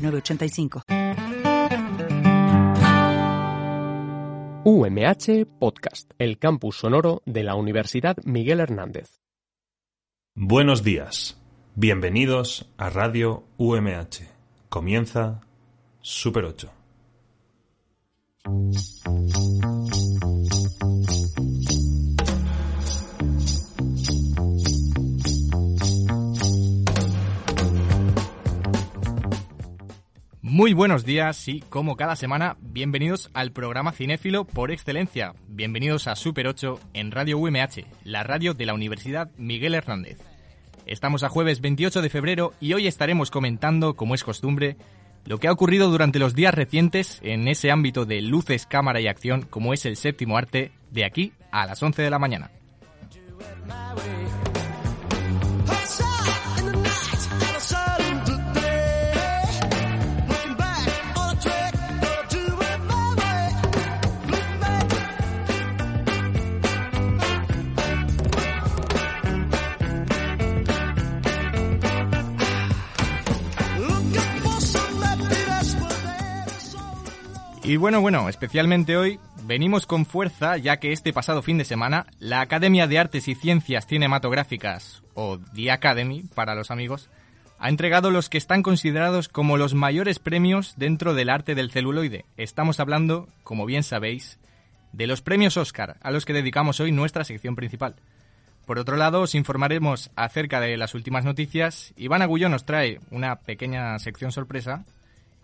906985. UMH Podcast, el campus sonoro de la Universidad Miguel Hernández. Buenos días. Bienvenidos a Radio UMH. Comienza Super 8. Muy buenos días y como cada semana, bienvenidos al programa Cinéfilo por excelencia. Bienvenidos a Super 8 en Radio UMH, la radio de la Universidad Miguel Hernández. Estamos a jueves 28 de febrero y hoy estaremos comentando, como es costumbre, lo que ha ocurrido durante los días recientes en ese ámbito de luces, cámara y acción como es el séptimo arte, de aquí a las 11 de la mañana. Y bueno, bueno, especialmente hoy venimos con fuerza ya que este pasado fin de semana la Academia de Artes y Ciencias Cinematográficas, o The Academy para los amigos, ha entregado los que están considerados como los mayores premios dentro del arte del celuloide. Estamos hablando, como bien sabéis, de los premios Oscar, a los que dedicamos hoy nuestra sección principal. Por otro lado, os informaremos acerca de las últimas noticias. Iván Agullo nos trae una pequeña sección sorpresa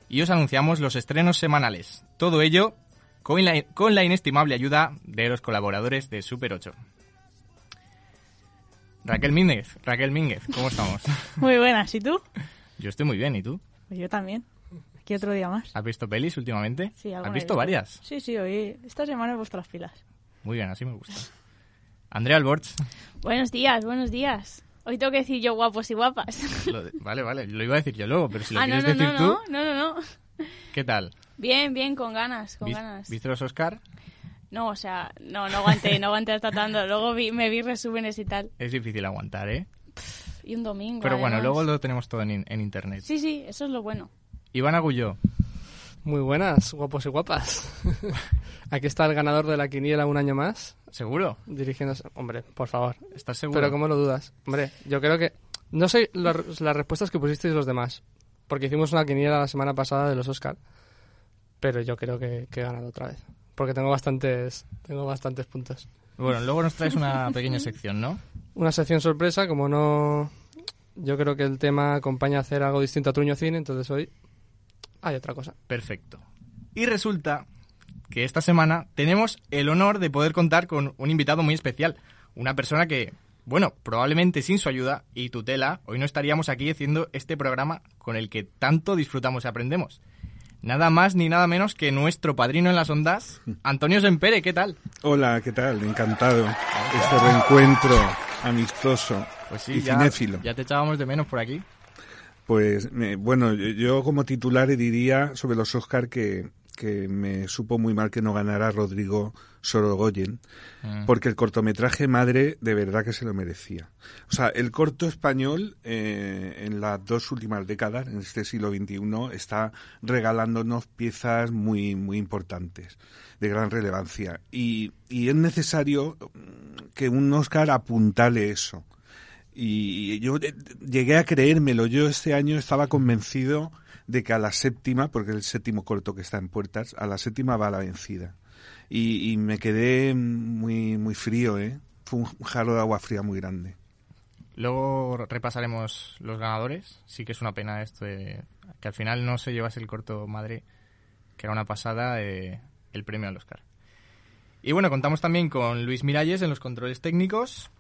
y os anunciamos los estrenos semanales. Todo ello con la, con la inestimable ayuda de los colaboradores de Super 8. Raquel Mínguez, Raquel Mínguez, ¿cómo estamos? Muy buenas, ¿y tú? Yo estoy muy bien, ¿y tú? Pues yo también. Aquí otro día más. ¿Has visto pelis últimamente? Sí, ¿Has visto varias? Sí, sí, hoy esta semana he puesto las pilas. Muy bien, así me gusta. Andrea Alborch. Buenos días, buenos días. Hoy tengo que decir yo guapos y guapas. Lo de- vale, vale, lo iba a decir yo luego, pero si lo ah, no, quieres no, decir no, tú, no, no, no, no. ¿qué tal? Bien, bien, con ganas, con ¿Vis- ganas. ¿Viste los Oscar? No, o sea, no, no aguanté, no aguanté hasta tanto. Luego vi, me vi resúmenes y tal. Es difícil aguantar, ¿eh? Y un domingo. Pero bueno, además. luego lo tenemos todo en, en internet. Sí, sí, eso es lo bueno. Iván Agulló. Muy buenas, guapos y guapas. Aquí está el ganador de la quiniela un año más, ¿Seguro? dirigiéndose... Hombre, por favor. ¿Estás seguro? Pero ¿cómo lo dudas? Hombre, yo creo que... No sé la- las respuestas que pusisteis los demás, porque hicimos una quiniela la semana pasada de los Oscar, pero yo creo que, que he ganado otra vez, porque tengo bastantes, tengo bastantes puntos. Bueno, luego nos traes una pequeña sección, ¿no? Una sección sorpresa, como no... Yo creo que el tema acompaña a hacer algo distinto a Truño Cine, entonces hoy hay otra cosa. Perfecto. Y resulta que esta semana tenemos el honor de poder contar con un invitado muy especial. Una persona que, bueno, probablemente sin su ayuda y tutela, hoy no estaríamos aquí haciendo este programa con el que tanto disfrutamos y aprendemos. Nada más ni nada menos que nuestro padrino en las ondas, Antonio Sempere, ¿qué tal? Hola, ¿qué tal? Encantado. Este reencuentro amistoso Pues sí, y ya, cinéfilo. ya te echábamos de menos por aquí. Pues bueno, yo, como titular diría sobre los Oscar que, que me supo muy mal que no ganara Rodrigo Sorogoyen, Mm. porque el cortometraje Madre de verdad que se lo merecía. O sea, el corto español eh, en las dos últimas décadas, en este siglo XXI, está regalándonos piezas muy, muy importantes, de gran relevancia. Y, y es necesario mm, que un Oscar apuntale eso. Y yo eh, llegué a creérmelo. Yo este año estaba convencido de que a la séptima, porque es el séptimo corto que está en puertas, a la séptima va la vencida. Y, me quedé muy, muy frío, ¿eh? Fue un jarro de agua fría muy grande. Luego repasaremos los ganadores. Sí que es una pena esto de que al final no se llevase el corto madre, que era una pasada, eh, el premio al Oscar. Y bueno, contamos también con Luis Miralles en los controles técnicos.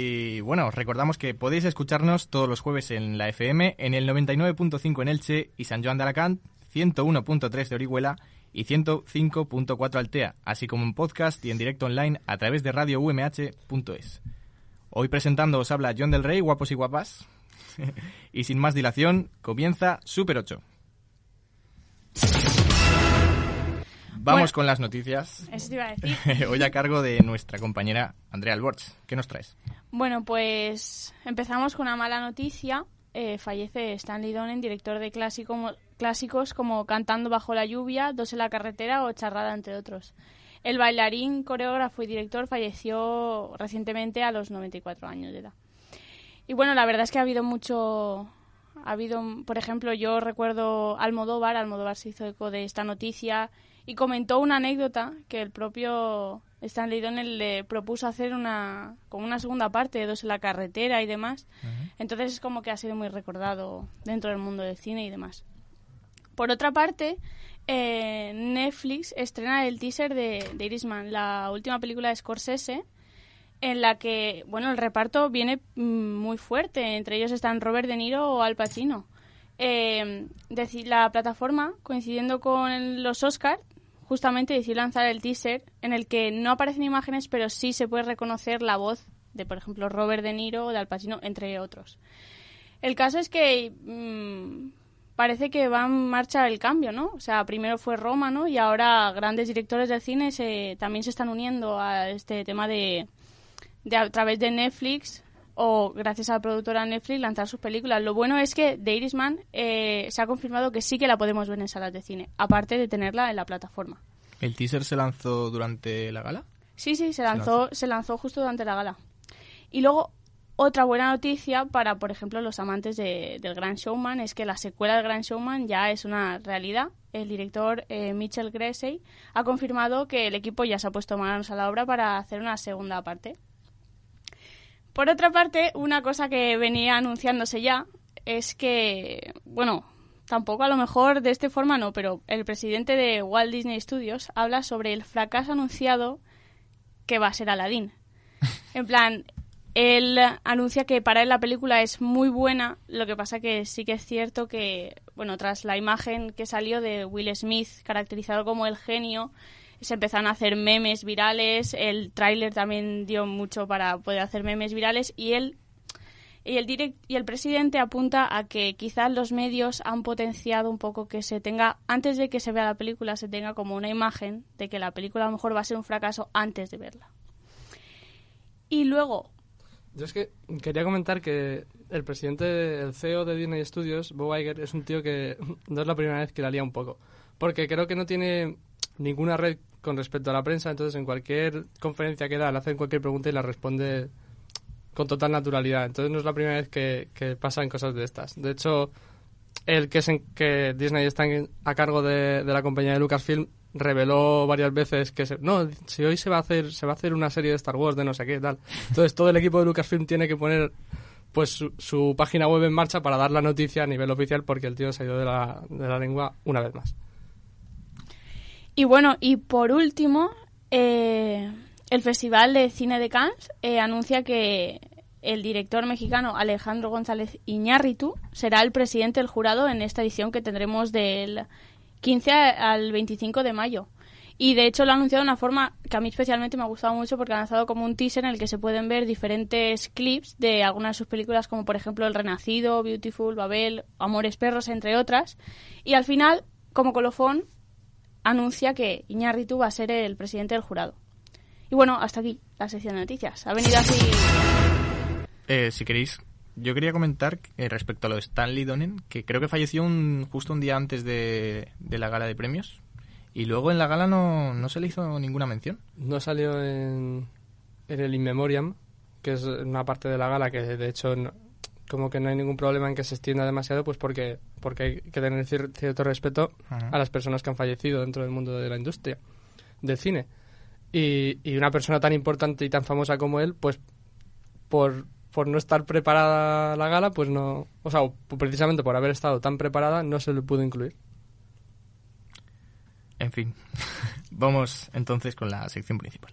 Y bueno, os recordamos que podéis escucharnos todos los jueves en la FM, en el 99.5 en Elche y San Joan de Alacant, 101.3 de Orihuela y 105.4 Altea, así como en podcast y en directo online a través de radioumh.es. Hoy presentando os habla John del Rey, guapos y guapas. y sin más dilación, comienza Super 8. Vamos Bueno. con las noticias. Eso te iba a decir. Hoy a cargo de nuestra compañera Andrea Alborch. ¿Qué nos traes? Bueno, pues empezamos con una mala noticia. Eh, fallece Stanley Donen, director de clásico- clásicos como Cantando bajo la lluvia, Dos en la carretera o Charrada, entre otros. El bailarín, coreógrafo y director falleció recientemente a los 94 años de edad. Y bueno, la verdad es que ha habido mucho... Ha habido, por ejemplo, yo recuerdo Almodóvar, Almodóvar se hizo eco de esta noticia y comentó una anécdota que el propio Stanley Donen le propuso hacer una como una segunda parte de Dos en la carretera y demás. Entonces es como que ha sido muy recordado dentro del mundo del cine y demás. Por otra parte, eh, Netflix estrena el teaser de, de Irishman, la última película de Scorsese, en la que, bueno, el reparto viene mm, muy fuerte. Entre ellos están Robert De Niro o Al Pacino. Eh, la plataforma, coincidiendo con los Oscars, justamente decidió lanzar el teaser en el que no aparecen imágenes, pero sí se puede reconocer la voz de, por ejemplo, Robert De Niro o de Al Pacino, entre otros. El caso es que mm, parece que va en marcha el cambio, ¿no? O sea, primero fue Roma, ¿no? Y ahora grandes directores del cine se, también se están uniendo a este tema de, de a través de Netflix o gracias a la productora Netflix lanzar sus películas. Lo bueno es que The Irishman eh, se ha confirmado que sí que la podemos ver en salas de cine, aparte de tenerla en la plataforma. ¿El teaser se lanzó durante la gala? Sí, sí, se lanzó, se lanzó justo durante la gala. Y luego, otra buena noticia para, por ejemplo, los amantes de- del Gran Showman es que la secuela del Gran Showman ya es una realidad. El director eh, Mitchell ha confirmado que el equipo ya se ha puesto manos a la obra para hacer una segunda parte. Por otra parte, una cosa que venía anunciándose ya es que, bueno, tampoco a lo mejor de esta forma no, pero el presidente de Walt Disney Studios habla sobre el fracaso anunciado que va a ser Aladdin. En plan, él anuncia que para él la película es muy buena, lo que pasa que sí que es cierto que, bueno, tras la imagen que salió de Will Smith, caracterizado como el genio, se empezaron a hacer memes virales, el tráiler también dio mucho para poder hacer memes virales y él y el direct- y el presidente apunta a que quizás los medios han potenciado un poco que se tenga antes de que se vea la película se tenga como una imagen de que la película a lo mejor va a ser un fracaso antes de verla. Y luego, Yo es que quería comentar que el presidente, el CEO de Disney Studios, Bob Iger, es un tío que no es la primera vez que la lía un poco. Porque creo que no tiene ninguna red con respecto a la prensa, entonces en cualquier conferencia que da le hacen cualquier pregunta y la responde con total naturalidad. Entonces no es la primera vez que, que pasan cosas de estas. De hecho, el que, es en- que Disney está a cargo de, de la compañía de Lucasfilm reveló varias veces que se- no si hoy se va a hacer se va a hacer una serie de Star Wars de no sé qué tal entonces todo el equipo de Lucasfilm tiene que poner pues su, su página web en marcha para dar la noticia a nivel oficial porque el tío se ha ido de la, de la lengua una vez más y bueno, y por último, eh, el Festival de Cine de Cannes eh, anuncia que el director mexicano Alejandro González Iñárritu será el presidente del jurado en esta edición que tendremos del 15 al 25 de mayo. Y de hecho lo ha anunciado de una forma que a mí especialmente me ha gustado mucho porque ha lanzado como un teaser en el que se pueden ver diferentes clips de algunas de sus películas como por ejemplo El Renacido, Beautiful, Babel, Amores Perros, entre otras. Y al final, como colofón, anuncia que Iñárritu va a ser el presidente del jurado. Y bueno, hasta aquí la sección de noticias. Ha venido así... Eh, si queréis, yo quería comentar eh, respecto a lo de Stanley Donen, que creo que falleció un, justo un día antes de, de la gala de premios. Y luego en la gala no, no se le hizo ninguna mención. no salió en, en el In Memoriam que es una parte de la gala que de hecho no- como que no hay ningún problema en que se extienda demasiado pues porque porque hay que tener cier- cierto respeto a las personas que han fallecido dentro del mundo de la industria del cine. Y, y una persona tan importante y tan famosa como él, pues por, por no estar preparada la gala, pues no. O sea, precisamente por haber estado tan preparada, no se le pudo incluir. En fin, vamos entonces con la sección principal.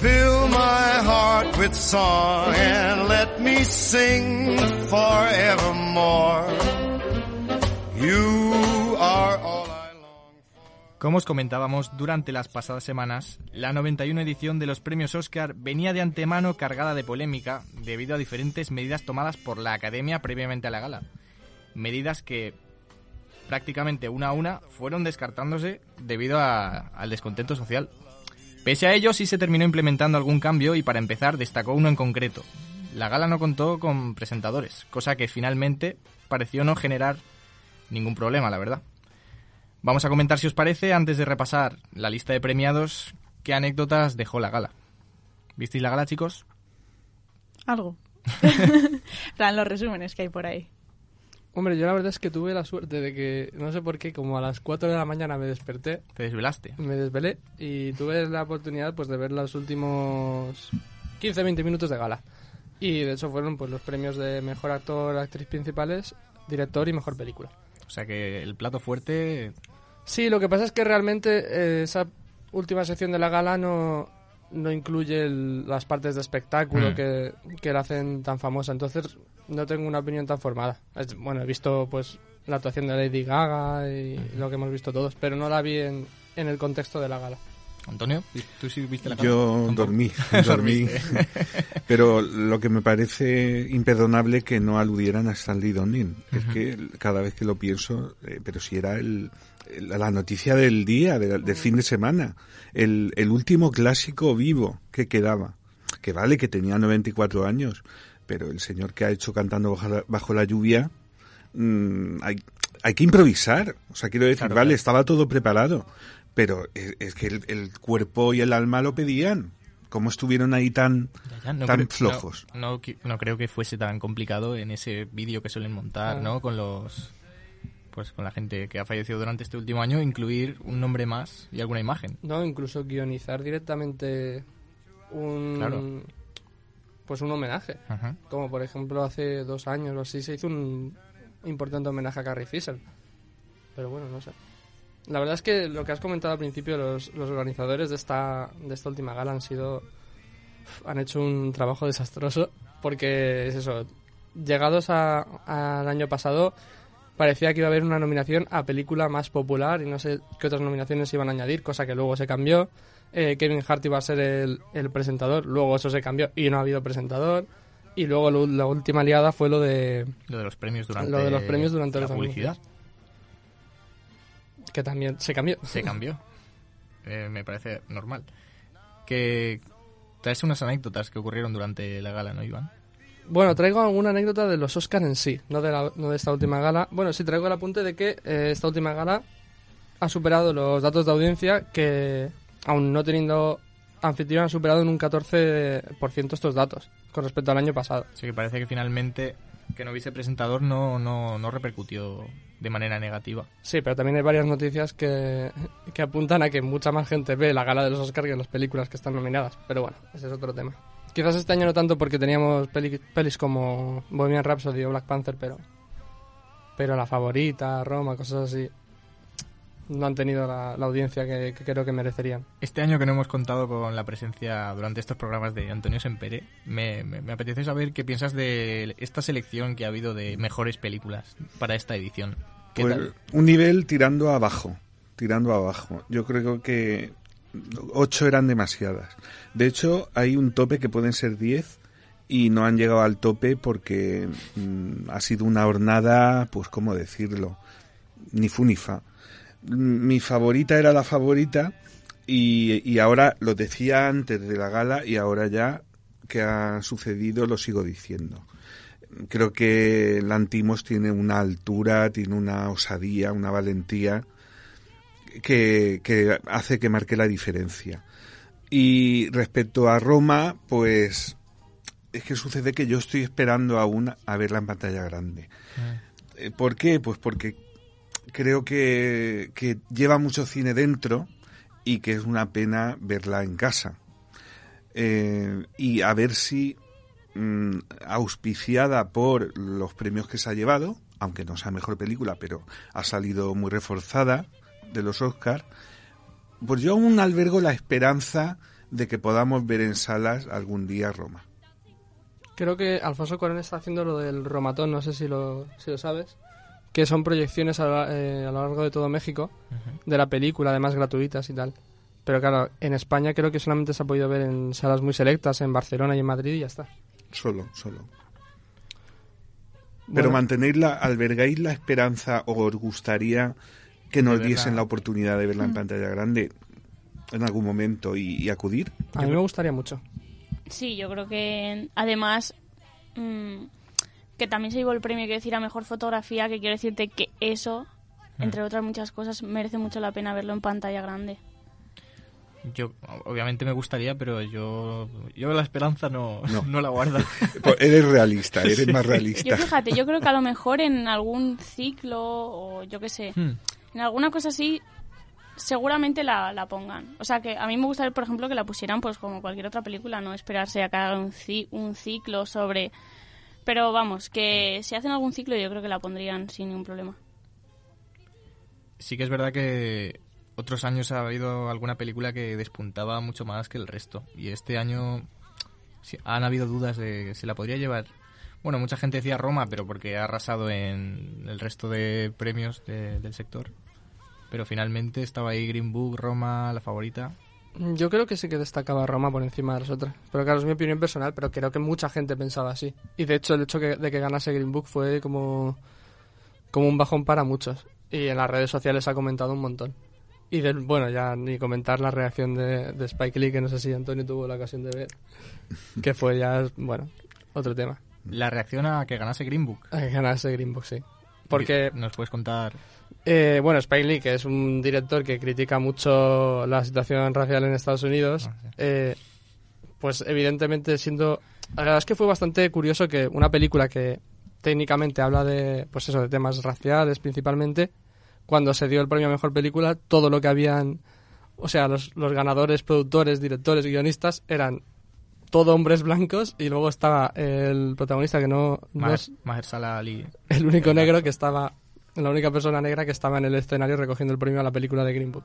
Fill. Como os comentábamos durante las pasadas semanas, la 91 edición de los premios Oscar venía de antemano cargada de polémica debido a diferentes medidas tomadas por la Academia previamente a la gala. Medidas que prácticamente una a una fueron descartándose debido al descontento social. Pese a ello, sí se terminó implementando algún cambio y para empezar destacó uno en concreto. La gala no contó con presentadores, cosa que finalmente pareció no generar ningún problema, la verdad. Vamos a comentar si os parece, antes de repasar la lista de premiados, qué anécdotas dejó la gala. ¿Visteis la gala, chicos? Algo. Plan, los resúmenes que hay por ahí. Hombre, yo la verdad es que tuve la suerte de que, no sé por qué, como a las 4 de la mañana me desperté, Te desvelaste. me desvelé y tuve la oportunidad pues de ver los últimos 15-20 minutos de gala. Y de hecho fueron pues los premios de mejor actor, actriz principales, director y mejor película. O sea que el plato fuerte... Sí, lo que pasa es que realmente eh, esa última sección de la gala no, no incluye el- las partes de espectáculo Mm. que, que la hacen tan famosa. Entonces no tengo una opinión tan formada. Es- bueno, he visto pues la actuación de Lady Gaga y lo que hemos visto todos, pero no la vi en, en el contexto de la gala. Antonio, ¿tú sí viste la gala? Yo Tampoco. dormí, dormí. Pero lo que me parece imperdonable que no aludieran a Stanley Donen. Es que cada vez que lo pienso, eh, pero si era el- la noticia del día, de- del fin de semana, el, el último clásico vivo que quedaba. Que vale que tenía 94 años, pero el señor que ha hecho cantando bajo la, bajo la lluvia, mm, hay, hay que improvisar. O sea, quiero decir, Claro, vale, claro. estaba todo preparado, pero es, es que el, el cuerpo y el alma lo pedían. ¿Cómo estuvieron ahí tan, Ya, ya, no tan creo- flojos? No, no no creo que fuese tan complicado en ese vídeo que suelen montar. ¿no? Con los... Pues con la gente que ha fallecido durante este último año, incluir un nombre más y alguna imagen. No, incluso guionizar directamente un... Claro. Pues un homenaje. Ajá. Como por ejemplo hace dos años o así se hizo un importante homenaje a Carrie Fisher. Pero bueno, no sé. La verdad es que lo que has comentado al principio, los, los organizadores de esta, de esta última gala han sido. han hecho un trabajo desastroso. Porque es eso. Llegados a- al año pasado, parecía que iba a haber una nominación a película más popular y no sé qué otras nominaciones iban a añadir, cosa que luego se cambió. Eh, Kevin Hart iba a ser el, el presentador, luego eso se cambió y no ha habido presentador. Y luego lo- la última liada fue lo de Lo de los premios durante, Lo de los premios durante la los publicidad. que también se cambió. Se cambió. Eh, me parece normal. Que traes unas anécdotas que ocurrieron durante la gala, ¿no, Iván? Bueno, traigo alguna anécdota de los Oscars en sí, no de, la- no de esta última gala. Bueno, sí traigo el apunte de que eh, esta última gala ha superado los datos de audiencia que, aún no teniendo anfitrión, han superado en un 14% estos datos con respecto al año pasado. Así que parece que finalmente que no hubiese presentador no, no, no repercutió de manera negativa. Sí, pero también hay varias noticias que, que apuntan a que mucha más gente ve la gala de los Oscars que las películas que están nominadas. Pero bueno, ese es otro tema. Quizás este año no tanto porque teníamos peli- pelis como Bohemian Rhapsody o Black Panther, pero, pero La Favorita, Roma, cosas así, no han tenido la, la audiencia que, que creo que merecerían. Este año que no hemos contado con la presencia durante estos programas de Antonio Sempere, me, me, me apetece saber qué piensas de esta selección que ha habido de mejores películas para esta edición. ¿Qué Pues, tal? un nivel tirando abajo, tirando abajo. Yo creo que ocho eran demasiadas. De hecho, hay un tope que pueden ser diez y no han llegado al tope porque mm, ha sido una hornada, pues cómo decirlo, ni fu ni fa. Mm, Mi favorita era la favorita y, y ahora lo decía antes de la gala y ahora ya que ha sucedido lo sigo diciendo creo que Lantimos tiene una altura, tiene una osadía, una valentía que, que hace que marque la diferencia. Y respecto a Roma, pues es que sucede que yo estoy esperando aún a verla en pantalla grande. Eh, ¿Por qué? Pues porque creo que, que lleva mucho cine dentro y que es una pena verla en casa. Eh, y a ver si mm, auspiciada por los premios que se ha llevado, aunque no sea mejor película, pero ha salido muy reforzada de los Oscars, pues yo aún albergo la esperanza de que podamos ver en salas algún día Roma. Creo que Alfonso Cuarón está haciendo lo del Romatón, no sé si lo, si lo sabes, que son proyecciones a, lo- eh, a lo largo de todo México de la película, además gratuitas y tal. Pero claro, en España creo que solamente se ha podido ver en salas muy selectas, en Barcelona y en Madrid y ya está. Solo, solo. Bueno. Pero mantenéis la, albergáis la esperanza o os gustaría que nos diesen la oportunidad de verla Mm. en pantalla grande en algún momento y, y acudir. A mí me gustaría mucho. Sí, yo creo que además mm, que también se llevó el premio, quiero decir, a mejor fotografía, que quiero decirte que eso, entre otras muchas cosas, merece mucho la pena verlo en pantalla grande. Yo, obviamente me gustaría, pero yo, yo la esperanza no, No. no. la guardo. Pues eres realista, eres más Yo realista. fíjate, yo creo que a lo mejor en algún ciclo o yo qué sé, Hmm. En alguna cosa así seguramente la, la pongan. O sea que a mí me gustaría, por ejemplo, que la pusieran pues como cualquier otra película, no esperarse a que haga un, ci- un ciclo sobre... Pero vamos, que si hacen algún ciclo yo creo que la pondrían sin ningún problema. Sí que es verdad que otros años ha habido alguna película que despuntaba mucho más que el resto. Y este año han habido dudas de se la podría llevar. Bueno, mucha gente decía Roma, pero porque ha arrasado en el resto de premios de- del sector. Pero finalmente estaba ahí Green Book, Roma, la favorita. Yo creo que sí que destacaba Roma por encima de las otras. Pero claro, es mi opinión personal, pero creo que mucha gente pensaba así. Y de hecho, el hecho que- de que ganase Green Book fue como, como un bajón para muchos. Y en las redes sociales ha comentado un montón. Y del, bueno, ya ni comentar la reacción de, de Spike Lee, que no sé si Antonio tuvo la ocasión de ver. Que fue ya, bueno, otro tema. La reacción a que ganase Green Book. A que ganase Green Book, sí. Porque ¿Nos puedes contar? Eh, bueno, Spike Lee, que es un director que critica mucho la situación racial en Estados Unidos, Ah, eh, pues evidentemente siendo... La verdad es que fue bastante curioso que una película que técnicamente habla de, pues eso, de temas raciales principalmente, cuando se dio el premio a Mejor Película, todo lo que habían... O sea, los, los ganadores, productores, directores, guionistas eran todo hombres blancos y luego estaba el protagonista que no, no Maher, es Mahershala Ali. el único negro que estaba la única persona negra que estaba en el escenario recogiendo el premio a la película de Green Book.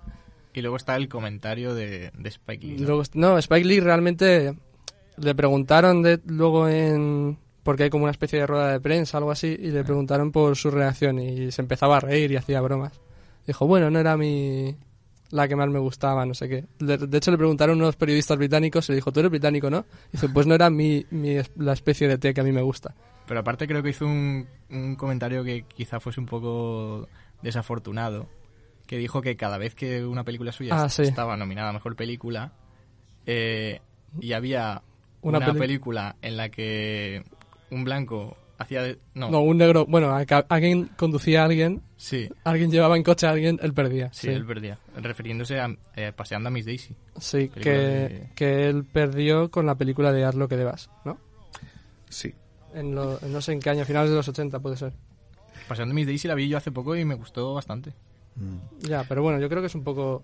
Y luego está el comentario de, de Spike Lee. ¿no? Luego, no, Spike Lee realmente le preguntaron de, luego en porque hay como una especie de rueda de prensa algo así y le preguntaron por su reacción y se empezaba a reír y hacía bromas. Dijo, bueno, no era mi la que más me gustaba, no sé qué. De, de hecho le preguntaron unos periodistas británicos y le dijo, "¿Tú eres británico, no?" dice, "Pues no era mi, mi la especie de té que a mí me gusta." Pero aparte creo que hizo un, un comentario que quizá fuese un poco desafortunado, que dijo que cada vez que una película suya Ah, sí. estaba nominada a Mejor Película, eh, y había Una una, película en la que un blanco hacía de... No, No, un negro, bueno, alguien conducía a alguien sí, alguien llevaba en coche a alguien, él perdía. sí, él perdía. Refiriéndose a eh, Paseando a Miss Daisy. Sí, que, de- que él perdió con la película de Haz lo que debas, ¿no? Sí. En lo- en no sé en qué año, finales de los 80 puede ser. Paseando a Miss Daisy la vi yo hace poco y me gustó bastante. Ya, pero bueno, yo creo que es un poco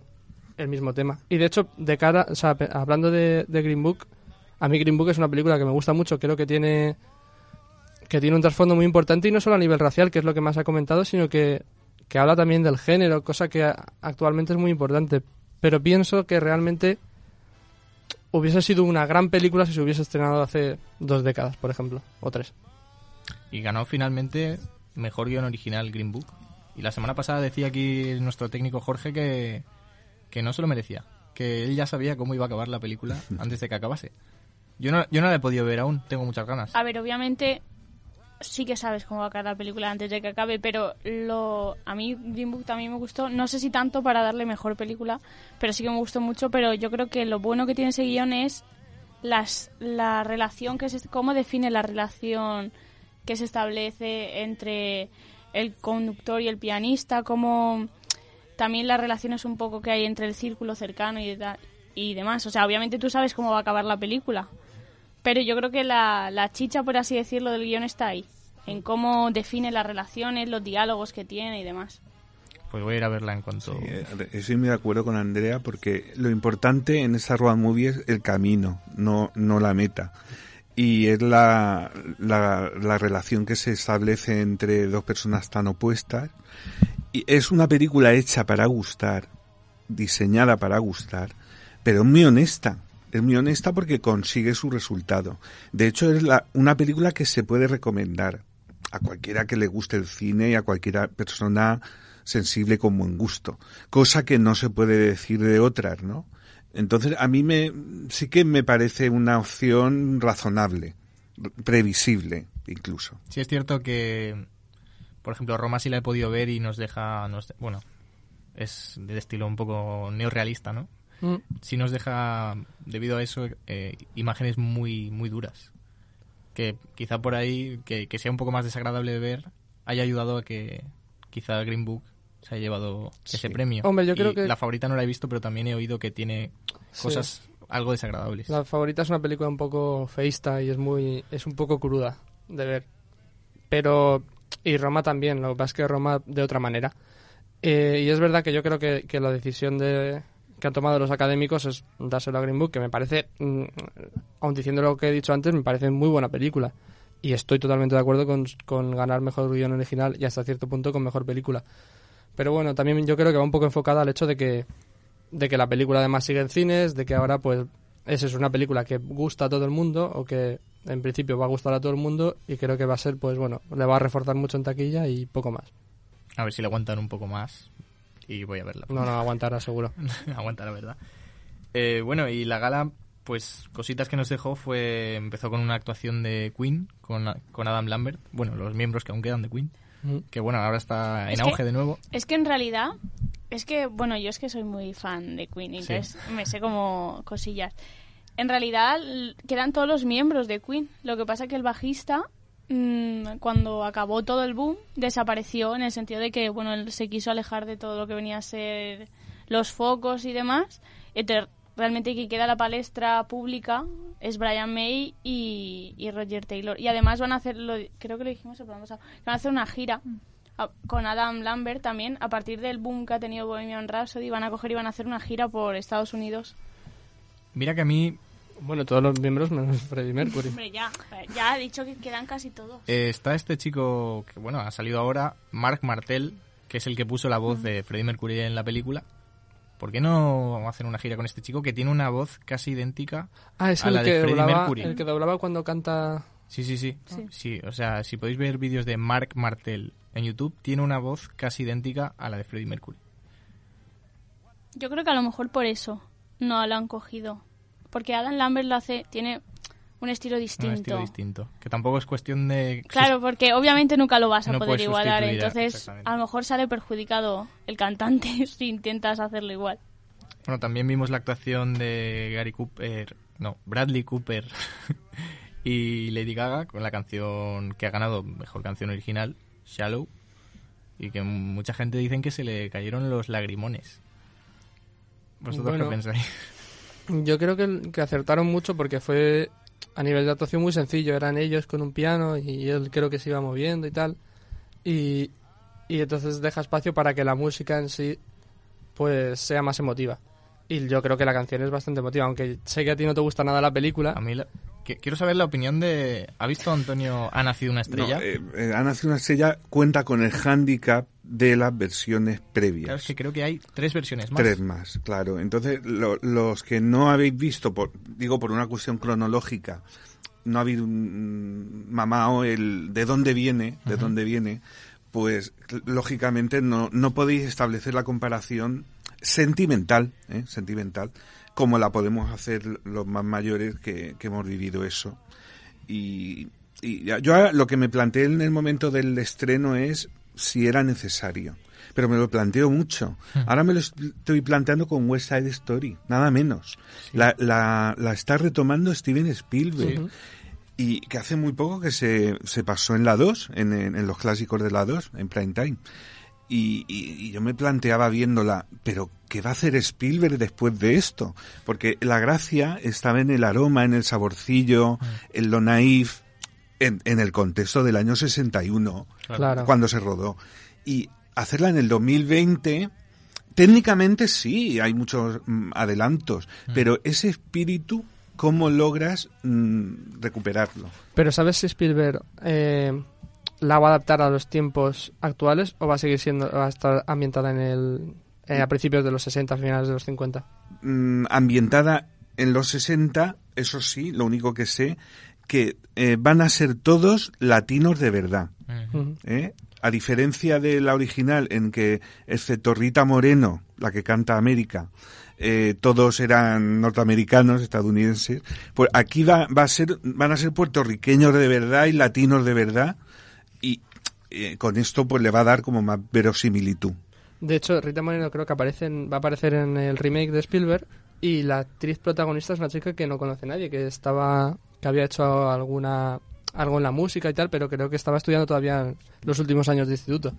el mismo tema. Y de hecho, de cara, o sea, pe- hablando de, de Green Book, a mí Green Book es una película que me gusta mucho, creo que tiene que tiene un trasfondo muy importante y no solo a nivel racial, que es lo que más ha comentado, sino que, que habla también del género, cosa que actualmente es muy importante. Pero pienso que realmente hubiese sido una gran película si se hubiese estrenado hace dos décadas, por ejemplo, o tres. Y ganó finalmente mejor guion original Green Book. Y la semana pasada decía aquí nuestro técnico Jorge que, que no se lo merecía. Que él ya sabía cómo iba a acabar la película antes de que acabase. Yo no, yo no la he podido ver aún, tengo muchas ganas. A ver, obviamente sí que sabes cómo va a acabar la película antes de que acabe, pero lo a mí Green Book también me gustó, no sé si tanto para darle mejor película, pero sí que me gustó mucho, pero yo creo que lo bueno que tiene ese guion es las, la relación que se, cómo define la relación que se establece entre el conductor y el pianista, cómo también las relaciones un poco que hay entre el círculo cercano y, y demás. O sea, obviamente tú sabes cómo va a acabar la película, pero yo creo que la, la chicha, por así decirlo, del guion está ahí, en cómo define las relaciones, los diálogos que tiene y demás. Pues voy a ir a verla en cuanto... Sí, eh, estoy muy de acuerdo con Andrea porque lo importante en esa road movie es el camino, no, no la meta. Y es la, la, la relación que se establece entre dos personas tan opuestas. Y es una película hecha para gustar, diseñada para gustar, pero muy honesta. Es muy honesta porque consigue su resultado. De hecho, es la, una película que se puede recomendar a cualquiera que le guste el cine y a cualquiera persona sensible con buen gusto, cosa que no se puede decir de otras, ¿no? Entonces, a mí me sí que me parece una opción razonable, previsible incluso. Sí es cierto que, por ejemplo, Roma sí la he podido ver y nos deja, bueno, es de estilo un poco neorrealista, ¿no? Mm. Sí nos deja, debido a eso, eh, imágenes muy, muy duras. Que quizá por ahí, que, que sea un poco más desagradable de ver, haya ayudado a que quizá Green Book se haya llevado ese Sí. premio. Hombre, yo creo Y que- La favorita no la he visto, pero también he oído que tiene Sí. cosas algo desagradables. La favorita es una película un poco feísta y es muy es un poco cruda de ver. Pero y Roma también, lo que pasa es que Roma de otra manera. Eh, y es verdad que yo creo que, que la decisión de que han tomado los académicos es dárselo a Green Book, que me parece, mm, aun diciendo lo que he dicho antes, me parece muy buena película. Y estoy totalmente de acuerdo con, con ganar mejor guion original y hasta cierto punto con mejor película. Pero bueno, también yo creo que va un poco enfocada al hecho de que de que la película además sigue en cines, de que ahora pues esa es una película que gusta a todo el mundo o que en principio va a gustar a todo el mundo y creo que va a ser pues bueno, le va a reforzar mucho en taquilla y poco más. A ver si le aguantan un poco más y voy a verla. No, no aguantará seguro. Aguanta, la verdad. Eh, bueno, y la gala, pues cositas que nos dejó fue. Empezó con una actuación de Queen, con, con Adam Lambert. Bueno, los miembros que aún quedan de Queen. Mm. Que bueno, ahora está en Es que- auge de nuevo. Es que en realidad, es que, bueno, yo es que soy muy fan de Queen, Sí. entonces me sé como cosillas. En realidad quedan todos los miembros de Queen. Lo que pasa que el bajista, cuando acabó todo el boom, desapareció en el sentido de que, bueno, él se quiso alejar de todo lo que venía a ser los focos y demás. Entonces, realmente quien queda la palestra pública es Brian May y, y Roger Taylor. Y además van a hacer, lo, creo que lo dijimos el programa pasado, van a hacer una gira a- con Adam Lambert también. A partir del boom que ha tenido Bohemian Rhapsody, van a coger y van a hacer una gira por Estados Unidos. Mira que a mí Bueno, todos los miembros menos Freddie Mercury. Hombre, ya, ya ha dicho que quedan casi todos. eh, está este chico que, bueno, ha salido ahora, Mark Martel, que es el que puso la voz de Freddie Mercury en la película. ¿Por qué no hacen una gira con este chico que tiene una voz casi idéntica Ah, es a el la de Freddie doblaba, Mercury? el que doblaba cuando canta... Sí, sí, sí, Sí. sí. o sea, si podéis ver vídeos de Mark Martel en YouTube, tiene una voz casi idéntica a la de Freddie Mercury. Yo creo que a lo mejor por eso no lo han cogido. Porque Adam Lambert lo hace, tiene un estilo distinto. Un estilo distinto. Que tampoco es cuestión de... Claro, porque obviamente nunca lo vas a No poder igualar, entonces a lo mejor sale perjudicado el cantante si intentas hacerlo igual. Bueno, también vimos la actuación de Gary Cooper, no, Bradley Cooper y Lady Gaga con la canción que ha ganado mejor canción original, Shallow, y que mucha gente dicen que se le cayeron los lagrimones. ¿Vosotros Bueno. qué pensáis? Yo creo que, que acertaron mucho porque fue a nivel de actuación muy sencillo. Eran ellos con un piano y él creo que se iba moviendo y tal. Y, y entonces deja espacio para que la música en sí pues sea más emotiva. Y yo creo que la canción es bastante emotiva, aunque sé que a ti no te gusta nada la película. A mí la- quiero saber la opinión de... ¿Ha visto Antonio Ha nacido una estrella? No, eh, eh, Ha nacido una estrella cuenta con el hándicap de las versiones previas. Claro, es que creo que hay tres versiones más. Tres más, claro. Entonces, lo- los que no habéis visto, por, digo por una cuestión cronológica, no habéis mm, mamado el de dónde viene, de dónde viene, pues lógicamente no, no podéis establecer la comparación sentimental, ¿eh? sentimental, como la podemos hacer los más mayores que, que hemos vivido eso. Y, y yo ahora lo que me planteé en el momento del estreno es si era necesario. Pero me lo planteo mucho. Ahora me lo est- estoy planteando con West Side Story, nada menos. La, la, la está retomando Steven Spielberg. Y que hace muy poco que se, se pasó en la 2, en, en- en los clásicos de la 2, en prime time. Y, y- y yo me planteaba viéndola, pero ¿qué va a hacer Spielberg después de esto? Porque la gracia estaba en el aroma, en el saborcillo, en lo naif, en, en el contexto del año 61, Claro. cuando se rodó. Y hacerla en el 2020, técnicamente sí, hay muchos mm, adelantos, pero ese espíritu, ¿cómo logras mm, recuperarlo? Pero ¿sabes si Spielberg eh, la va a adaptar a los tiempos actuales o va a seguir siendo, va a estar ambientada en el, eh, a principios de los 60, finales de los 50? mm, ambientada en los 60, eso sí, lo único que sé, que eh, van a ser todos latinos de verdad. ¿eh? A diferencia de la original, en que, excepto Rita Moreno, la que canta América, eh, todos eran norteamericanos, estadounidenses, pues aquí va, va a ser, van a ser puertorriqueños de verdad y latinos de verdad, eh, con esto pues le va a dar como más verosimilitud. De hecho, Rita Moreno creo que aparece en- va a aparecer en el remake de Spielberg y la actriz protagonista es una chica que no conoce nadie, que estaba que había hecho alguna algo en la música y tal, pero creo que estaba estudiando todavía los últimos años de instituto.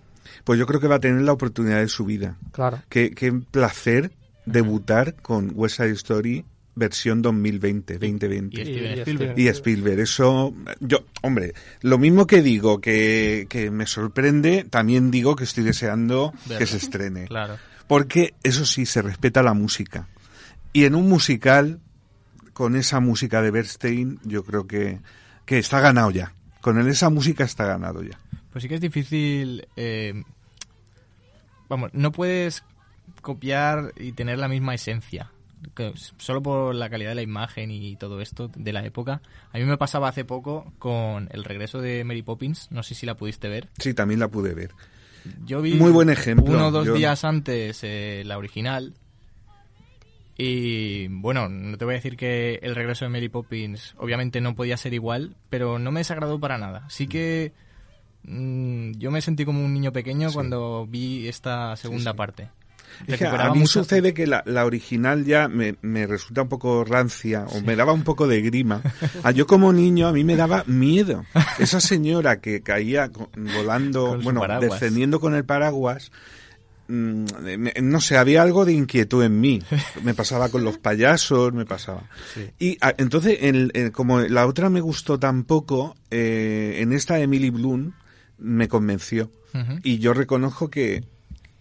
Pues yo creo que va a tener la oportunidad de su vida. Claro. Qué, qué placer debutar con West Side Story versión 2020, 2020. Y Steven Spielberg. Y Spielberg, eso, yo, hombre, lo mismo que digo que, que me sorprende, también digo que estoy deseando que se estrene. Claro. Porque eso sí, se respeta la música. Y en un musical, con esa música de Bernstein, yo creo que, que está ganado ya. Con él esa música está ganado ya. Pues sí que es difícil. eh, vamos, no puedes copiar y tener la misma esencia. Que Solo por la calidad de la imagen y todo esto de la época. A mí me pasaba hace poco con el regreso de Mary Poppins. No sé si la pudiste ver. Sí, también la pude ver. Yo vi Muy buen ejemplo. uno o dos Yo- días antes eh, la original. Y bueno, no te voy a decir que el regreso de Mary Poppins obviamente no podía ser igual, pero no me desagradó para nada. Sí que mm, yo me sentí como un niño pequeño Sí. cuando vi esta segunda sí. parte. Es que a mí mucho- sucede que la, la original ya me, me resulta un poco rancia o me daba un poco de grima. Ah, yo como niño a mí me daba miedo. Esa señora que caía volando, Con bueno, descendiendo con el paraguas, mm, me- no sé, había algo de inquietud en mí. Me pasaba con los payasos, me pasaba. Sí. Y ah, entonces, el- el- como la otra me gustó tampoco, eh, en esta Emily Bloom me convenció. Y yo reconozco que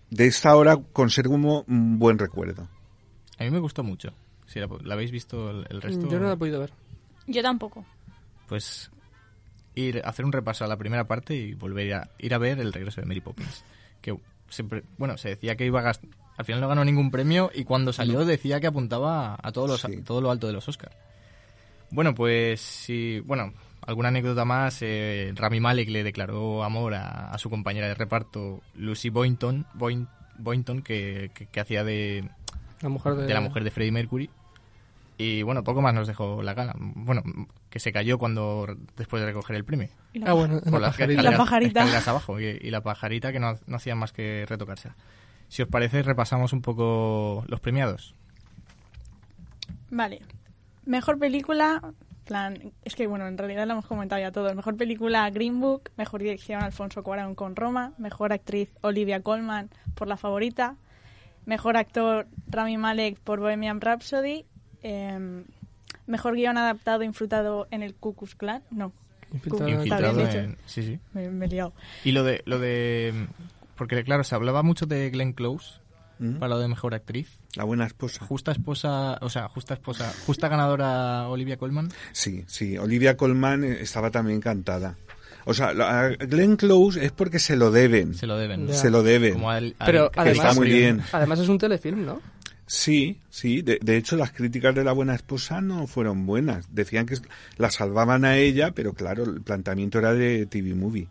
de esta hora conservo un buen recuerdo. A mí me gustó mucho. Si la, la habéis visto el, el resto, Yo no la he podido ver. Yo tampoco. pues ir hacer un repaso a la primera parte y volver a ir a ver el regreso de Mary Poppins. Que siempre, bueno, se decía que iba a gastar. Al final no ganó ningún premio y cuando salió decía que apuntaba a todos los, Sí. todo lo alto de los Oscars. Bueno, pues sí, bueno, alguna anécdota más. eh, Rami Malek le declaró amor a, a su compañera de reparto, Lucy Boynton, Boyn- Boynton, que, que- que hacía de, La mujer de, de la mujer de Freddie Mercury. Y bueno, poco más nos dejó la gana. Bueno, que se cayó cuando después de recoger el premio. Y la- Ah, bueno, Por la las pajarita. La pajarita. escaleras abajo y, y la pajarita que no, no hacía más que retocarse. Si os parece, repasamos un poco los premiados. Vale. Mejor película, plan, es que bueno, en realidad lo hemos comentado ya todo. Mejor película Green Book, mejor dirección Alfonso Cuarón con Roma, mejor actriz Olivia Colman por La Favorita, mejor actor Rami Malek por Bohemian Rhapsody, em, mejor guion adaptado influtado en el Ku Klux Klan, no, Infiltrado en... Sí, sí. me, me he liado. Y lo de, lo de... Porque claro, se hablaba mucho de Glenn Close ¿Mm? para lo de mejor actriz. La buena esposa. Justa esposa, o sea, justa esposa, justa ganadora Olivia Colman. Sí, sí. Olivia Colman eh, estaba también encantada. O sea, la- a Glenn Close es porque se lo deben. Se lo deben. Se lo deben. Como al- al- Pero que además- Está muy bien. Además es un telefilm, ¿no? Sí, sí. De, de hecho, las críticas de la buena esposa no fueron buenas. Decían que la salvaban a ella, pero claro, el planteamiento era de TV Movie.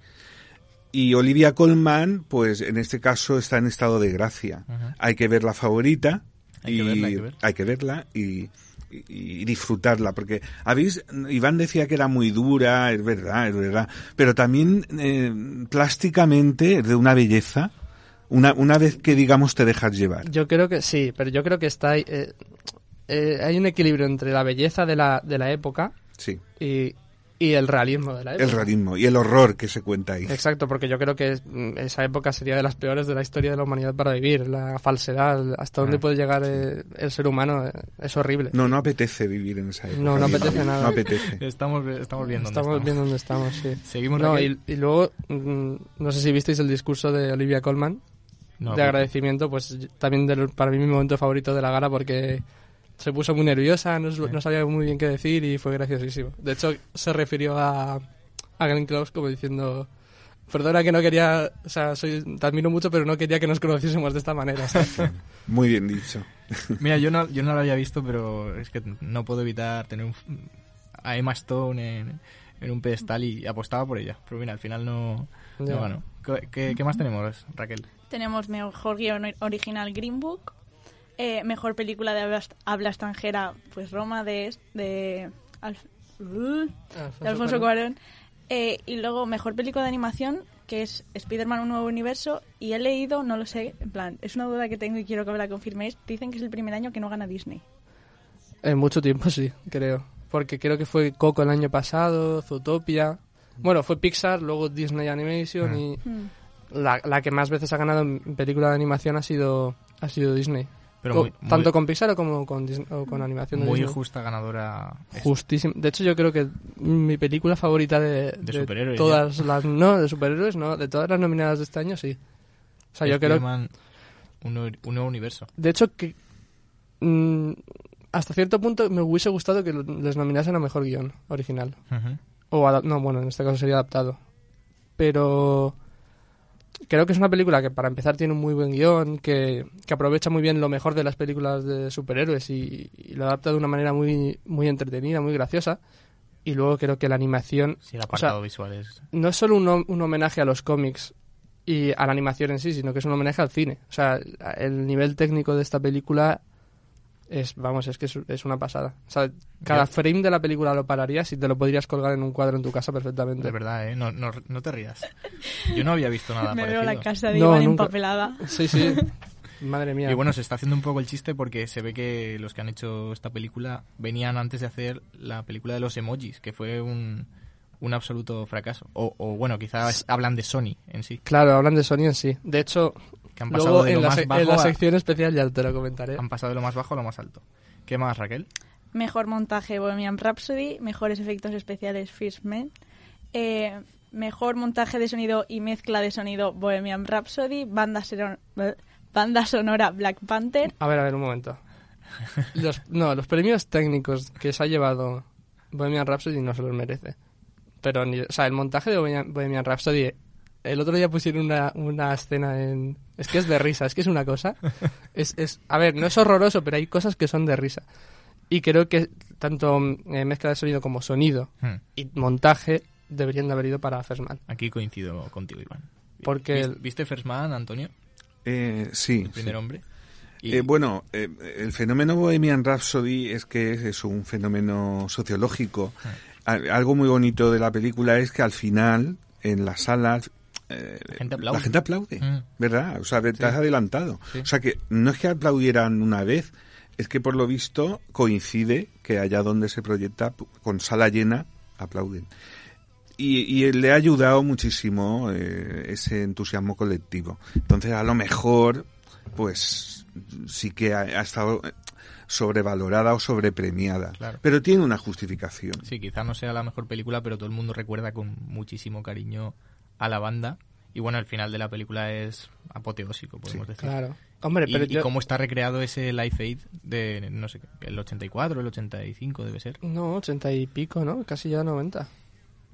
Y Olivia Colman, pues en este caso está en estado de gracia. Hay que ver la favorita. Hay que verla, hay que ver. hay que verla y, disfrutarla. Porque, habéis, Iván decía que era muy dura, es verdad, es verdad. Pero también eh, plásticamente es de una belleza. Una, una vez que, digamos, te dejas llevar. Yo creo que sí, pero yo creo que está eh, eh, hay un equilibrio entre la belleza de la, de la época Sí. y, y el realismo de la época. El realismo y el horror que se cuenta ahí. Exacto, porque yo creo que mm, esa época sería de las peores de la historia de la humanidad para vivir. La falsedad, hasta dónde Ah. puede llegar eh, el ser humano, eh, es horrible. No, no apetece vivir en esa época. No, no apetece nada. No apetece. Estamos, estamos viendo dónde Estamos viendo dónde estamos, sí. Seguimos, No, y, y luego, mm, no sé si visteis el discurso de Olivia Colman No, de agradecimiento, pues también del- para mí mi momento favorito de la gala porque se puso muy nerviosa, no, no sabía muy bien qué decir y fue graciosísimo. De hecho, se refirió a, a Glenn Close como diciendo, perdona que no quería, o sea, soy, te admiro mucho, pero no quería que nos conociésemos de esta manera. ¿sabes? Muy bien dicho. Mira, yo no, yo no lo había visto, pero es que no puedo evitar tener un, a Emma Stone en, en un pedestal y apostaba por ella. Pero mira, al final no, no Ya. ganó. ¿Qué, qué- qué más tenemos, Raquel? Tenemos mejor guion original Green Book, eh, mejor película de habla, habla extranjera, pues Roma de, de, Alf- uh, de Alfonso Cuarón. Eh, y luego mejor película de animación, que es Spider-Man Un Nuevo Universo. Y he leído, no lo sé, en plan, es una duda que tengo y quiero que me la confirméis. Dicen que es el primer año que no gana Disney. En mucho tiempo sí, creo. Porque creo que fue Coco el año pasado, Zootopia. Bueno, fue Pixar, luego Disney Animation Ah. y Hmm. la, la que más veces ha ganado en película de animación ha sido ha sido Disney. Pero muy- tanto con Pixar o como con, o con animación de Muy Disney. justa ganadora. Justísimo. De hecho, yo creo que mi película favorita de, De superhéroes, todas las no de superhéroes, no, de todas las nominadas de este año, sí. O sea, yo creo un, nuevo- un nuevo universo. De hecho, que mm, hasta cierto punto me hubiese gustado que les nominasen a mejor guion original. Ujú. O adap- no, bueno, en este caso sería adaptado. Pero creo que es una película que para empezar tiene un muy buen guion, que, que aprovecha muy bien lo mejor de las películas de superhéroes y, y lo adapta de una manera muy, muy entretenida, muy graciosa. Y luego creo que la animación Sí, el o sea, apartado visual es... no es solo un, un homenaje a los cómics y a la animación en sí, sino que es un homenaje al cine. O sea, el nivel técnico de esta película es, vamos, es que es, es una pasada. O sea, cada Ya. frame de la película lo pararías y te lo podrías colgar en un cuadro en tu casa perfectamente. De verdad, ¿eh? No, no, no te rías. Yo no había visto nada Me parecido. veo la casa de No, Iván nunca. empapelada. Sí, sí. Madre mía. Y bueno, se está haciendo un poco el chiste porque se ve que los que han hecho esta película venían antes de hacer la película de los emojis, que fue un, un absoluto fracaso. O, o bueno, quizás hablan de Sony en sí, Claro, hablan de Sony en sí. De hecho, que han pasado luego de en lo la, más se- en bajo la a- sección especial ya te lo comentaré. han pasado de lo más bajo a lo más alto. ¿Qué más, Raquel? Mejor montaje Bohemian Rhapsody, mejores efectos especiales First Man, eh, mejor montaje de sonido y mezcla de sonido Bohemian Rhapsody, banda, sonora- banda sonora Black Panther, A ver, a ver, un momento. Los, no, los premios técnicos que se ha llevado Bohemian Rhapsody no se los merece. Pero, ni, o sea, el montaje de Bohemian, Bohemian Rhapsody, el otro día pusieron una, una escena en... Es que es de risa, es que es una cosa. Es, es, a ver, no es horroroso, pero hay cosas que son de risa. Y creo que tanto eh, mezcla de sonido como sonido Hmm, y montaje deberían de haber ido para First Man. Aquí coincido contigo, Iván. Porque ¿Viste, el- ¿viste First Man, Antonio? Eh, sí. El primer sí. hombre. Y- Eh, bueno, eh, el fenómeno Bohemian Rhapsody es que es, es un fenómeno sociológico. Ah. Al- Algo muy bonito de la película es que al final, en las salas, eh, La gente aplaude. la gente aplaude, Mm. ¿verdad? O sea, te has adelantado. Sí. O sea, que no es que aplaudieran una vez, es que por lo visto coincide que allá donde se proyecta, con sala llena, aplauden. Y, y le ha ayudado muchísimo eh, ese entusiasmo colectivo. Entonces, a lo mejor, pues sí que ha, ha estado eh, sobrevalorada o sobrepremiada. Claro. Pero tiene una justificación. Sí, quizá no sea la mejor película, pero todo el mundo recuerda con muchísimo cariño a la banda. Y bueno, el final de la película es apoteósico, podemos decir. Claro. Hombre, Y, pero y yo- cómo está recreado ese Life Aid de, no sé, el 84, el 85 debe ser. No, ochenta y pico, ¿no? Casi ya 90.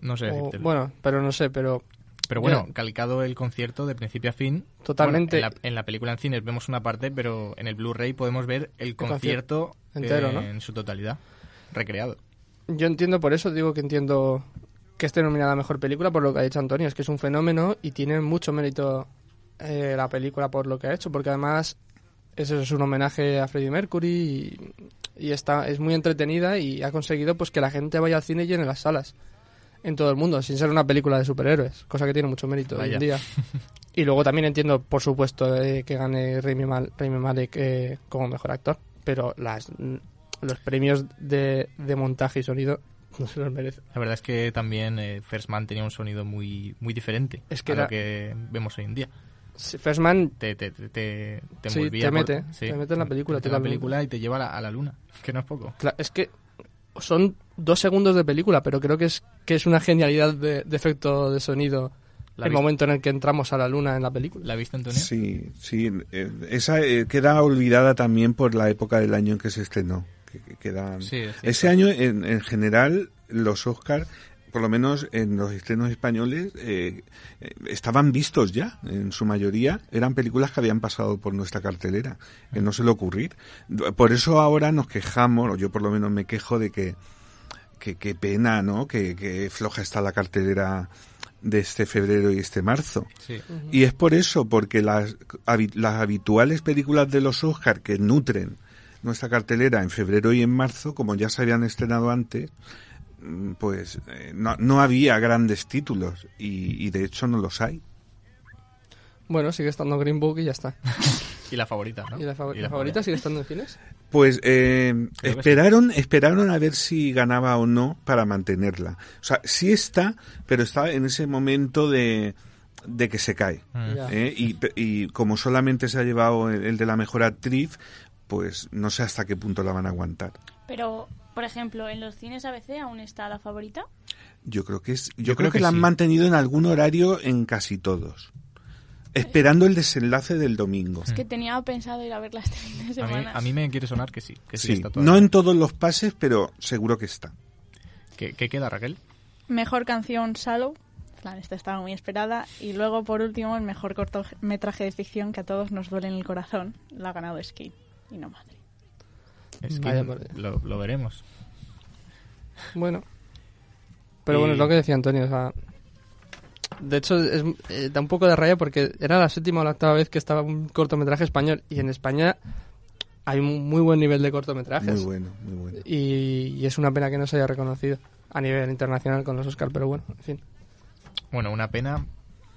No sé O- bueno, pero no sé, pero pero bueno, ya. calcado el concierto de principio a fin. Totalmente. Bueno, en, la, en la película en cines vemos una parte, pero en el Blu-ray podemos ver el concierto entero, eh, ¿no? en su totalidad, recreado. yo entiendo por eso, digo que entiendo que esté nominada a Mejor Película por lo que ha dicho Antonio, es que es un fenómeno y tiene mucho mérito eh, la película por lo que ha hecho, porque además eso es un homenaje a Freddie Mercury y, y está, es muy entretenida y ha conseguido pues que la gente vaya al cine y llene las salas en todo el mundo, sin ser una película de superhéroes, cosa que tiene mucho mérito hoy en día. Y luego también entiendo, por supuesto, eh, que gane Rami, Mal- Malek eh, como mejor actor, pero las, los premios de, de montaje y sonido no se los merece. La verdad es que también eh, First Man tenía un sonido muy, muy diferente Es que a lo que vemos hoy en día. Sí, First Man Te, te, te, te, te Sí, envolvía te por- mete, te mete en la película te mete en la película y te lleva a la, a la luna, que no es poco. Es que son dos segundos de película, pero creo que es que es una genialidad de, de efecto de sonido ¿La el momento en el que entramos a la luna en la película. ¿La viste, Antonio? Sí, sí. eh, esa eh, queda olvidada también por la época del año en que se estrenó. Que, que. Sí, es. Ese año, en, en general, los Oscar, por lo menos en los estrenos españoles, eh, estaban vistos ya, en su mayoría. Eran películas que habían pasado por nuestra cartelera, que no se le ocurrir. Por eso ahora nos quejamos, o yo por lo menos me quejo de que que qué pena, ¿no? Que, que floja está la cartelera de este febrero y este marzo. Sí. Y es por eso, porque las, las habituales películas de los Oscar que nutren nuestra cartelera en febrero y en marzo, como ya se habían estrenado antes, mm, pues eh, no, no había grandes títulos y, y de hecho no los hay. Bueno, sigue estando Green Book y ya está. Y la favorita, ¿no? ¿Y la, fa- Y la favorita sigue estando en cines? Pues eh, esperaron, esperaron a ver si ganaba o no para mantenerla. O sea, sí está, pero está en ese momento de, de que se cae. Mm. ¿eh? Y, y como solamente se ha llevado el, el de la mejor actriz, pues no sé hasta qué punto la van a aguantar. Pero, por ejemplo, en los cines ABC aún está la favorita. Yo creo que es, yo, Yo creo, creo que, que la han mantenido en algún horario en casi todos. Esperando el desenlace del domingo. Es que tenía pensado ir a verla este fin de A mí, semana. a mí me quiere sonar que sí, que sí, Sí, está todo. no en todos los pases, pero seguro que está. ¿Qué, qué queda, Raquel? Mejor canción Shallow. Plan, esta estaba muy esperada. Y luego, por último, el mejor cortometraje de ficción que a todos nos duele en el corazón. La ha ganado Skin. Y no madre. Es que lo, lo veremos. Bueno. Pero Y- bueno, es lo que decía Antonio, o sea... De hecho, es- eh, da un poco de raya porque era la séptima o la octava vez que estaba un cortometraje español. Y en España hay un muy buen nivel de cortometrajes. Muy bueno, muy bueno. Y, y es una pena que no se haya reconocido a nivel internacional con los Oscar, pero bueno, en fin. Bueno, una pena,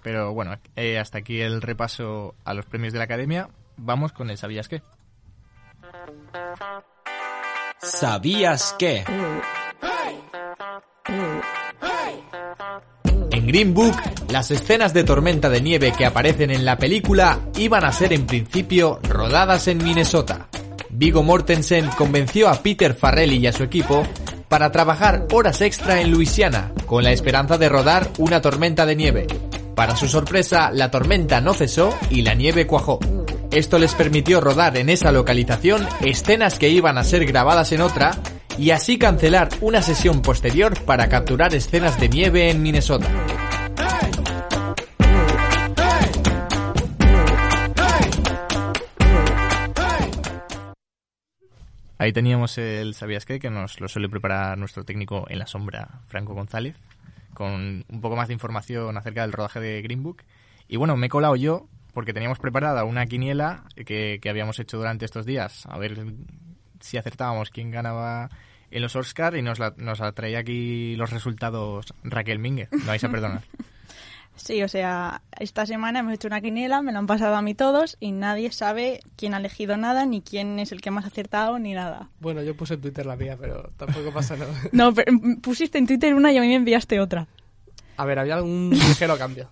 pero bueno, eh, hasta aquí el repaso a los premios de la Academia. Vamos con el ¿Sabías qué? ¿Sabías qué? En Green Book, las escenas de tormenta de nieve que aparecen en la película iban a ser en principio rodadas en Minnesota. Vigo Mortensen convenció a Peter Farrelly y a su equipo para trabajar horas extra en Luisiana, con la esperanza de rodar una tormenta de nieve. Para su sorpresa, la tormenta no cesó y la nieve cuajó. Esto les permitió rodar en esa localización escenas que iban a ser grabadas en otra y así cancelar una sesión posterior para capturar escenas de nieve en Minnesota. Ahí teníamos el ¿Sabías qué? que nos lo suele preparar nuestro técnico en la sombra, Franco González, con un poco más de información acerca del rodaje de Green Book. Y bueno, me he colado yo porque teníamos preparada una quiniela que, que habíamos hecho durante estos días, a ver si acertábamos quién ganaba en los Oscar y nos, la, nos la traía aquí los resultados Raquel Mingue. No vais a perdonar. Sí, o sea, esta semana hemos hecho una quiniela, me lo han pasado a mí todos y nadie sabe quién ha elegido nada, ni quién es el que más ha acertado, ni nada. Bueno, yo puse en Twitter la mía, pero tampoco pasa nada. No, pero mm, pusiste en Twitter una y a mí me enviaste otra. A ver, había algún ligero cambio.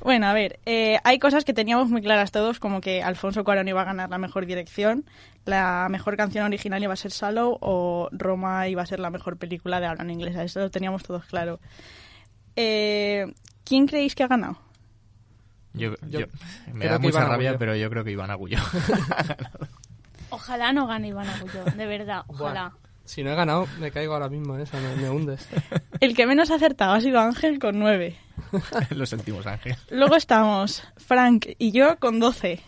Bueno, a ver, eh, hay cosas que teníamos muy claras todos, como que Alfonso Cuarón iba a ganar la mejor dirección, la mejor canción original iba a ser Shallow o Roma iba a ser la mejor película de habla en inglesa, eso lo teníamos todos claro. Eh, ¿Quién creéis que ha ganado? Yo, Yo yo- me creo da que mucha rabia, Agullo. pero yo creo que Iván Agullo. Ojalá no gane Iván Agullo, de verdad, ojalá. Si no he ganado, me caigo ahora mismo, ¿eh? O sea, me, me hundes. El que menos ha acertado ha sido Ángel con 9. Lo sentimos, Ángel. Luego estamos Frank y yo con 12.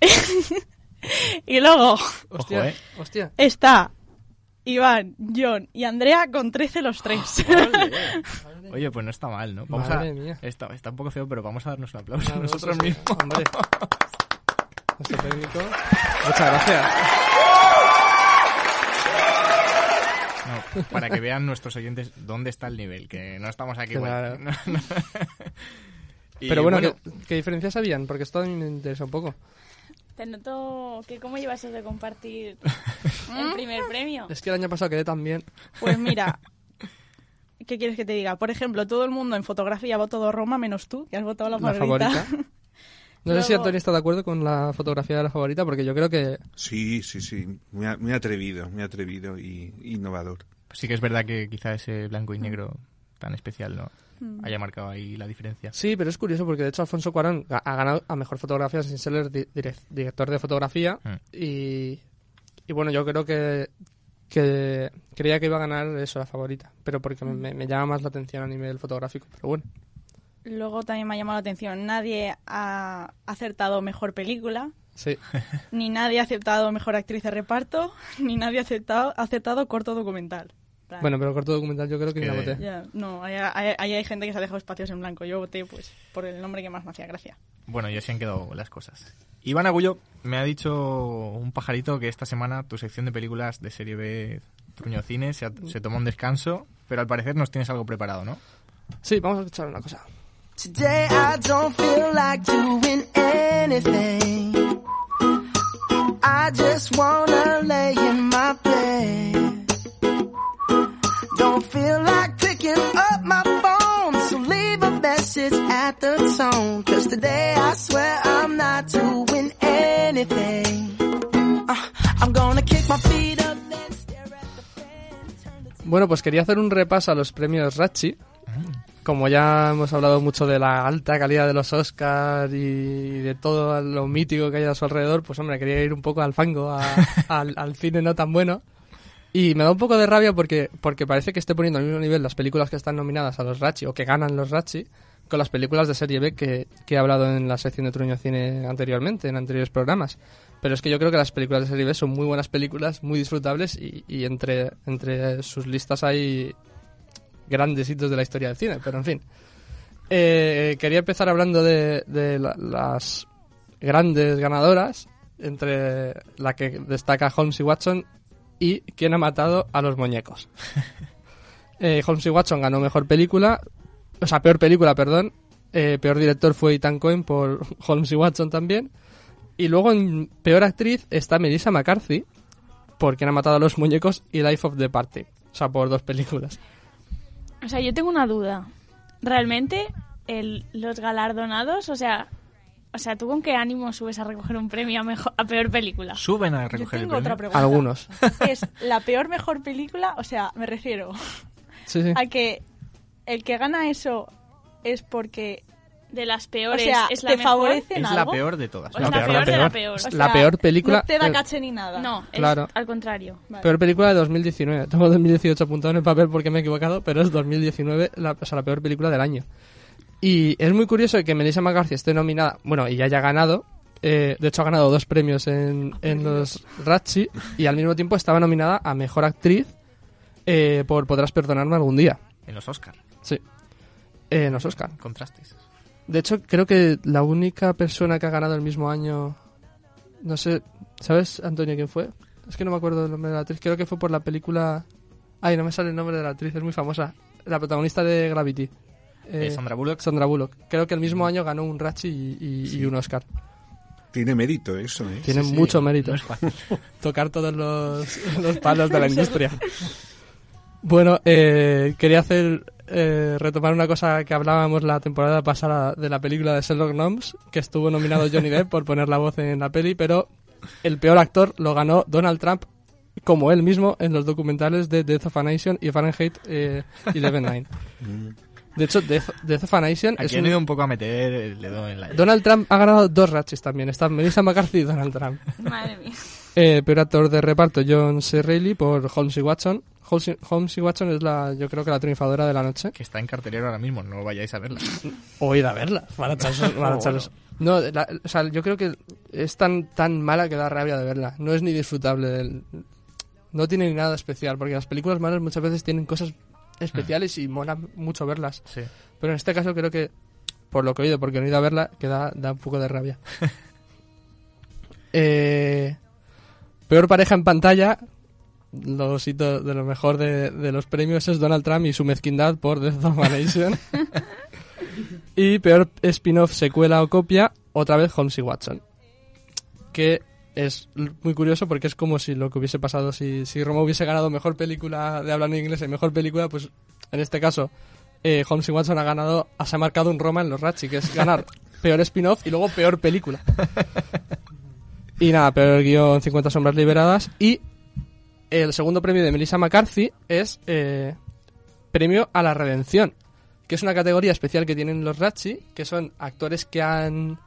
y luego Hostia, Ojo, ¿eh? hostia. está Iván, John y Andrea con 13 los tres. Oye, pues no está mal, ¿no? Vamos Madre a, mía. Está, está un poco feo, pero vamos a darnos un aplauso a nosotros mismos. Hombre. Nuestro técnico. Muchas gracias. Para que vean nuestros oyentes dónde está el nivel, que no estamos aquí. Claro. bueno. No, no. Y Pero bueno, ¿qué, qué diferencias habían? Porque esto a mí me interesa un poco. Te noto que cómo llevas eso de compartir el primer premio. Es que el año pasado quedé tan bien. Pues mira, ¿qué quieres que te diga? Por ejemplo, todo el mundo en fotografía ha votado Roma menos tú, que has votado la, La favorita. favorita. No sé si Antonio está de acuerdo con la fotografía de la favorita, porque yo creo que Sí, sí, sí. Muy atrevido, muy atrevido y innovador. Sí que es verdad que quizá ese blanco y Mm. negro tan especial no haya marcado ahí la diferencia. Sí, pero es curioso porque de hecho Alfonso Cuarón ha ganado a mejor fotografía sin ser di- director de fotografía Mm. y, y bueno, yo creo que, que creía que iba a ganar eso, la favorita, pero porque Mm. me, me llama más la atención a nivel fotográfico, pero bueno. Luego también me ha llamado la atención, nadie ha acertado mejor película, Sí, ni nadie ha aceptado mejor actriz de reparto, ni nadie ha aceptado, ha aceptado corto documental. Plan, bueno, pero corto documental yo creo que Es ya que- voté. ya, no, ahí hay, ahí hay gente que se ha dejado espacios en blanco. Yo voté pues por el nombre que más me hacía gracia. Bueno, y así han quedado las cosas. Iván Agullo me ha dicho un pajarito que esta semana tu sección de películas de serie B Truño Cine se, ha- se tomó un descanso, pero al parecer nos tienes algo preparado, ¿no? Sí, vamos a escuchar una cosa. Today I don't feel like doing anything. I just wanna lay in my bed. Don't feel like picking up my phone, so leave a message at the tone. Cause today I swear I'm not doing anything. Uh, I'm gonna kick my feet up, then stare at the fan. turn the Bueno, pues quería hacer un repaso a los premios Rachi. Como ya hemos hablado mucho de la alta calidad de los Oscars y de todo lo mítico que hay a su alrededor, pues hombre, quería ir un poco al fango, a- al, al cine no tan bueno. Y me da un poco de rabia porque, porque parece que esté poniendo al mismo nivel las películas que están nominadas a los Rachi o que ganan los Rachi con las películas de serie B que, que he hablado en la sección de Truño Cine anteriormente, en anteriores programas. Pero es que yo creo que las películas de serie B son muy buenas películas, muy disfrutables y, y entre, entre sus listas hay grandes hitos de la historia del cine, pero en fin. Eh, quería empezar hablando de, de la- las grandes ganadoras, entre la que destaca Holmes y Watson y quién ha matado a los muñecos. Eh, Holmes y Watson ganó mejor película, o sea, peor película, perdón. Eh, peor director fue Ethan Cohen por Holmes y Watson también. Y luego en peor actriz está Melissa McCarthy por quien ha matado a los muñecos y Life of the Party. O sea, por dos películas. O sea, yo tengo una duda. ¿Realmente el- los galardonados, o sea, o sea, ¿tú con qué ánimo subes a recoger un premio a, mejor, a peor película? Suben a Yo recoger el tengo otra premio. pregunta. Algunos. ¿Es la peor mejor película? O sea, me refiero Sí, sí. a que el que gana eso es porque De las o peores, sea, es la te mejor. favorecen Es la algo. peor de todas. O es la peor de la peor. O la sea, peor película. No te da caché ni nada. No, es Claro. al contrario. Vale. Peor película de 2019. Tengo 2018 apuntado en el papel porque me he equivocado, pero es 2019, la, o sea, la peor película del año. Y es muy curioso que Melissa McCarthy esté nominada, bueno, y ya haya ganado. eh, de hecho, ha ganado dos premios en, en los Razzie y al mismo tiempo estaba nominada a Mejor Actriz eh, por Podrás Perdonarme algún día. En los Oscar. Sí. Eh, en los Oscar. Contrastes. De hecho, creo que la única persona que ha ganado el mismo año. No sé. ¿Sabes, Antonio, quién fue? Es que no me acuerdo del nombre de la actriz. Creo que fue por la película. Ay, no me sale el nombre de la actriz, es muy famosa. La protagonista de Gravity. Eh, Sandra Bullock. Sandra Bullock. Creo que el mismo año ganó un Ratchi y, y- y un Oscar. Tiene mérito eso, ¿eh? Tiene Sí, sí, mucho mérito. No es fácil. Tocar todos los, los palos de la industria. Bueno, eh, quería hacer eh, retomar una cosa que hablábamos la temporada pasada de la película de Sherlock Gnomes, que estuvo nominado Johnny Depp por poner la voz en la peli, pero el peor actor lo ganó Donald Trump como él mismo en los documentales de Death of a Nation y Fahrenheit eh, 11.9. De hecho, Death, Death of a Nation es Aquí han un- ido un poco a meter el dedo en la... Donald Trump ha ganado dos Ratchis también. Están Melissa McCarthy y Donald Trump. Madre mía. Eh, peor actor de reparto, John C. Reilly por Holmes y Watson. Holmes, Holmes y Watson es la, yo creo que la triunfadora de la noche. Que está en cartelera ahora mismo, no vayáis a verla. O ir a verla. Echarse- para echarles- No, la- o sea, yo creo que es tan, tan mala que da rabia de verla. No es ni disfrutable. del- no tiene ni nada especial, porque las películas malas muchas veces tienen cosas especiales y mola mucho verlas. Sí. Pero en este caso creo que, por lo que he oído, porque no he ido a verla, que da, da un poco de rabia. Eh, peor pareja en pantalla, los hitos de lo mejor de, de los premios es Donald Trump y su mezquindad por Death of Nation. y peor spin-off, secuela o copia, otra vez Holmes y Watson. que es muy curioso porque es como si lo que hubiese pasado si, si Roma hubiese ganado mejor película de habla en inglés y mejor película, pues en este caso eh, Holmes y Watson ha ganado, se ha marcado un Roma en los Ratchi, que es ganar peor spin-off y luego peor película. Y nada, peor guion 50 sombras liberadas y el segundo premio de Melissa McCarthy es eh, premio a la redención, que es una categoría especial que tienen los Ratchi, que son actores que han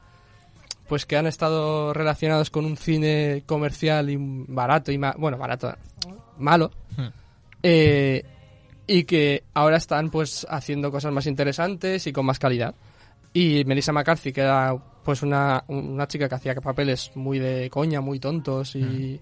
pues que han estado relacionados con un cine comercial y barato y ma- bueno barato malo Hmm. eh, y que ahora están pues haciendo cosas más interesantes y con más calidad y Melissa McCarthy que era pues una, una chica que hacía papeles muy de coña muy tontos y,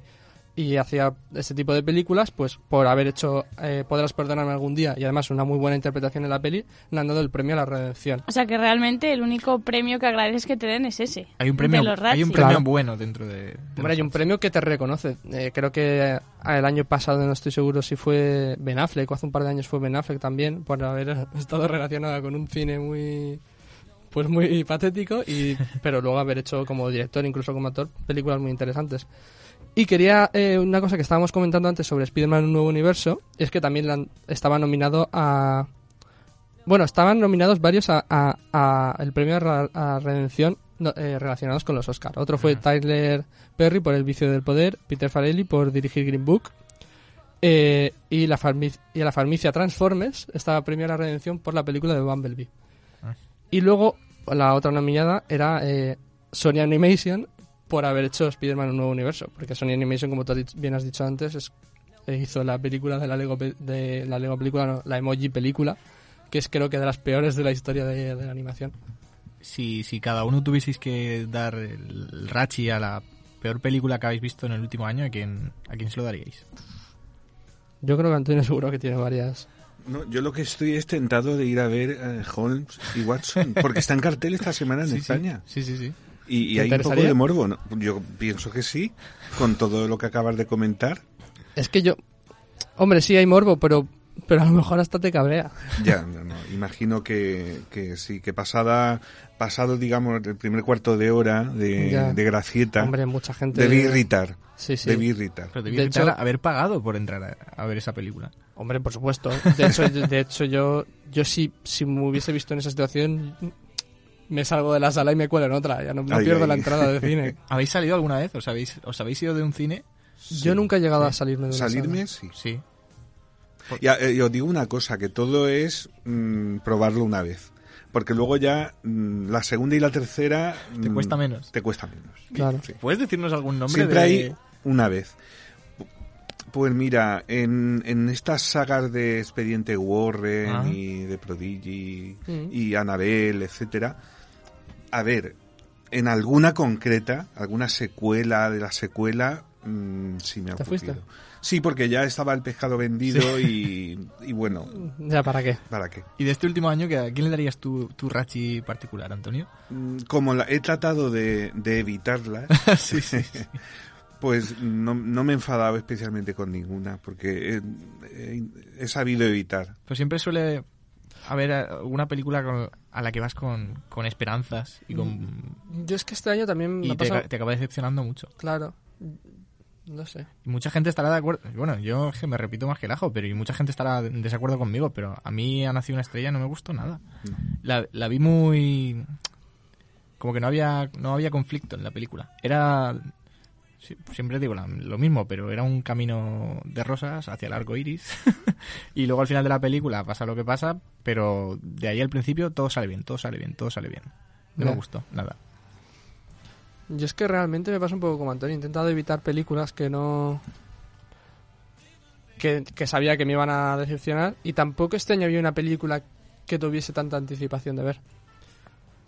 y hacía este tipo de películas pues por haber hecho eh, podrás perdonarme algún día y además una muy buena interpretación en la peli le han dado el premio a la redención O sea que realmente el único premio que agradeces que te den es ese. Hay un premio, de los hay un premio Claro. bueno dentro de... de Hombre, hay un premio que te reconoce. Eh, creo que el año pasado, no estoy seguro si fue Ben Affleck o hace un par de años fue Ben Affleck también, por haber estado relacionada con un cine muy pues muy patético, y pero luego haber hecho como director, incluso como actor, películas muy interesantes. Y quería, eh, una cosa que estábamos comentando antes sobre Spider-Man Un Nuevo Universo, es que también la estaba nominado a... Bueno, estaban nominados varios a, a- a el premio a, redención no, eh, relacionados con los Oscar. Otro fue Tyler Perry por El vicio del poder, Peter Farrelly por dirigir Green Book eh, y, la y a la farmacia Transformers estaba premio a la redención por la película de Bumblebee. Ah. Y luego la otra nominada era eh, Sony Animation por haber hecho Spider-Man un nuevo universo. Porque Sony Animation, como tú bien has dicho antes, es- eh, hizo la película de la Lego, de la Lego película, no, la Emoji película, que es creo que de las peores de la historia de, de la animación. Si, si cada uno tuvieseis que dar el, Rachi a la peor película que habéis visto en el último año, ¿a quién, a quién se lo daríais? Yo creo que Antonio seguro que tiene varias. No, yo lo que estoy es tentado de ir a ver eh, Holmes y Watson, porque está en cartel esta semana en Sí, sí. España. Sí, sí, sí. Y, y ¿Te hay un poco de morbo. ¿no? Yo pienso que sí, con todo lo que acabas de comentar. Es que yo... Hombre, sí hay morbo, pero, pero a lo mejor hasta te cabrea. Ya, no, no, imagino que, que sí, que pasada, pasado, digamos, el primer cuarto de hora de, de gracieta, Hombre, mucha gente... debí irritar. Sí, sí. Debí irritar. Pero debí De hecho- haber pagado por entrar a, a ver esa película. Hombre, por supuesto. De hecho, yo- de hecho yo, yo si, si me hubiese visto en esa situación, me salgo de la sala y me cuelo en otra. Ya no, no Ay, pierdo ay. la entrada de cine. ¿Habéis salido alguna vez? ¿Os habéis, os habéis ido de un cine? Yo nunca he llegado a salirme de una Salirme, sala. sí. Sí. Ya, eh, yo digo una cosa, que todo es mm, probarlo una vez. Porque luego ya mm, la segunda y la tercera... Te mm, cuesta menos. Te cuesta menos. Claro. Sí. ¿Puedes decirnos algún nombre Siempre de...? hay una vez. Pues mira, en, en estas sagas de Expediente Warren Ah. y de Prodigy Mm. y Annabelle, etcétera, a ver, en alguna concreta, alguna secuela de la secuela, mm, sí me ha ¿Te fuiste? Sí, porque ya estaba el pescado vendido y, y bueno, Ya, ¿para qué? ¿para qué? ¿Y de este último año, ¿a quién le darías tu, tu Rachi particular, Antonio? Mm, Como la- he tratado de, de evitarlas, sí, sí, sí. pues no, no me he enfadado especialmente con ninguna, porque he, he- he sabido evitar. Pues siempre suele haber alguna película con- a la que vas con, con esperanzas y con... Yo es que este año también me Y te, te acaba decepcionando mucho. Claro. No sé. Y mucha gente estará de acuerdo. Bueno, yo es que me repito más que el ajo, pero y mucha gente estará en desacuerdo conmigo, pero a mí ha nacido una estrella no me gustó nada. No. La, la vi muy. Como que no había, no había conflicto en la película. Era. Siempre digo lo mismo, pero era un camino de rosas hacia el arco iris. y luego al final de la película pasa lo que pasa, pero de ahí al principio todo sale bien, todo sale bien, todo sale bien. No me gustó, nada. Yo es que realmente me pasa un poco como Antonio. He intentado evitar películas que no... Que, que sabía que me iban a decepcionar. Y tampoco este año había una película que tuviese tanta anticipación de ver.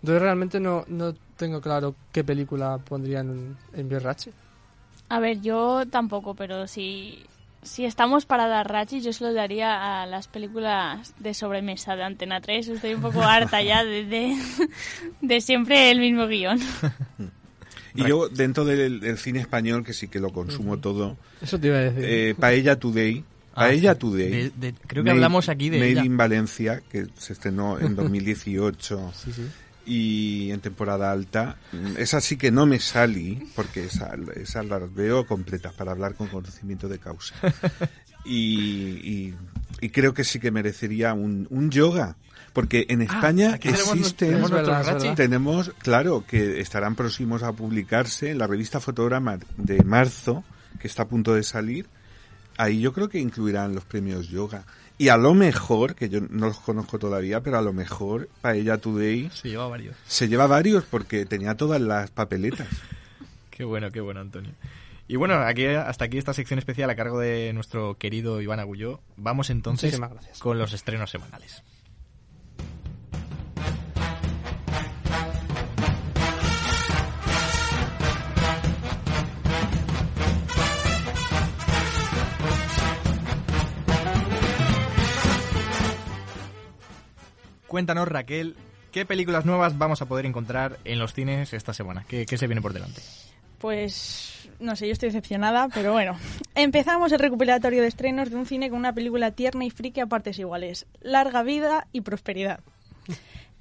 Entonces realmente no, no tengo claro qué película pondría en, en Birrachi. A ver, yo tampoco, pero si, si estamos para dar rachis, yo se lo daría a las películas de sobremesa de Antena 3. Estoy un poco harta ya de, de, de siempre el mismo guion. Y yo, dentro del, del cine español, que sí que lo consumo todo, Eso te iba a decir. eh, Paella Today, Ah, Paella sí. Today. De- de- creo que Made- hablamos aquí de Made ella. in Valencia, que se estrenó en 2018. Sí, sí. Y en temporada alta. Mm, Esa sí que no me salí, porque esa, esas las veo completas para hablar con conocimiento de causa. Y, y- y creo que sí que merecería un, un yoga. Porque en España aquí tenemos nuestro- existen, tenemos tenemos, claro, que estarán próximos a publicarse en la revista Fotograma de marzo, que está a punto de salir. Ahí yo creo que incluirán los premios yoga. Y a lo mejor, que yo no los conozco todavía, pero a lo mejor Paella Today Se lleva varios. se lleva varios porque tenía todas las papeletas. Qué bueno, qué bueno, Antonio. Y bueno, aquí hasta aquí esta sección especial a cargo de nuestro querido Iván Agulló. Vamos entonces con los estrenos semanales. Cuéntanos, Raquel, ¿qué películas nuevas vamos a poder encontrar en los cines esta semana? ¿Qué, se viene por delante? Pues no sé, yo estoy decepcionada, pero bueno. Empezamos el recopilatorio de estrenos de un cine con una película tierna y friki a partes iguales. Larga vida y prosperidad.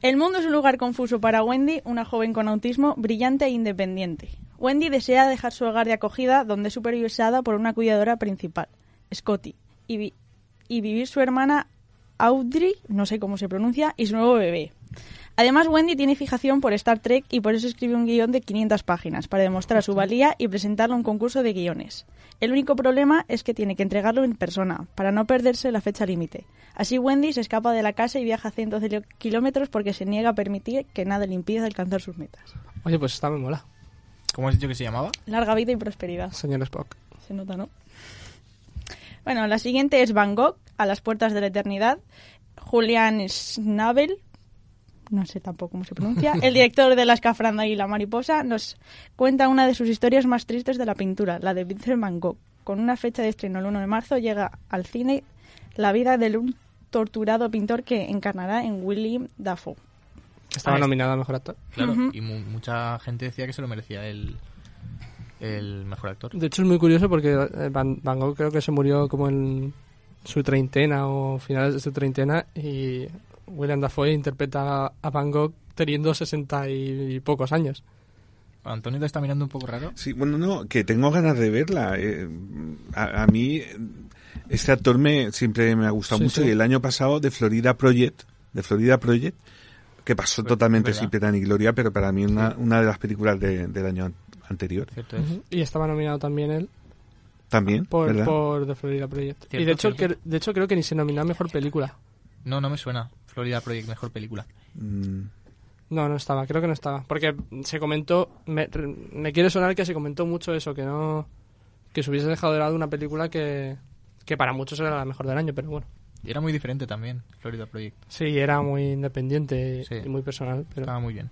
El mundo es un lugar confuso para Wendy, una joven con autismo brillante e independiente. Wendy desea dejar su hogar de acogida, donde es supervisada por una cuidadora principal, Scotty, y, y vivir su hermana Audrey, no sé cómo se pronuncia, y su nuevo bebé. Además, Wendy tiene fijación por Star Trek y por eso escribe un guion de 500 páginas para demostrar su valía y presentarlo a un concurso de guiones. El único problema es que tiene que entregarlo en persona, para no perderse la fecha límite. Así Wendy se escapa de la casa y viaja cientos de kilómetros porque se niega a permitir que nada le impida alcanzar sus metas. Oye, pues esta me mola. ¿Cómo has dicho que se llamaba? Larga vida y prosperidad. Señor Spock. Se nota, ¿no? Bueno, la siguiente es Van Gogh, a las puertas de la eternidad. Julian Schnabel, no sé tampoco cómo se pronuncia, el director de La escafranda y la mariposa, nos cuenta una de sus historias más tristes de la pintura, la de Vincent Van Gogh. Con una fecha de estreno el 1 de marzo llega al cine la vida de un torturado pintor que encarnará en William Dafoe. Estaba Ah, nominado a Mejor Actor. Claro, y mu- mucha gente decía que se lo merecía el, el mejor actor. De hecho es muy curioso porque eh, Van, Van Gogh creo que se murió como en su treintena o finales de su treintena y William Dafoe interpreta a Van Gogh teniendo sesenta y pocos años. Antonio te está mirando un poco raro. Sí, bueno, no, que tengo ganas de verla. Eh, a, a mí este actor me siempre me ha gustado Sí, mucho sí. y el año pasado de Florida Project, de Florida Project, que pasó Pues, totalmente verdad. sin pena ni gloria, pero para mí una, una de las películas de- del año an- anterior. Cierto es. Ujú. Y estaba nominado también él También, por, ¿verdad? por The Florida Project. y Cierto, de hecho, que- de hecho creo que ni se nominó a Mejor Película. No, no me suena. Florida Project, mejor película. Mm, No, no estaba, creo que no estaba. Porque se comentó, me, me quiere sonar que se comentó mucho eso, que no. que se hubiese dejado de lado una película que, que para muchos era la mejor del año, pero bueno. Y era muy diferente también, Florida Project. Sí, era muy independiente Sí. y muy personal, pero. Estaba muy bien.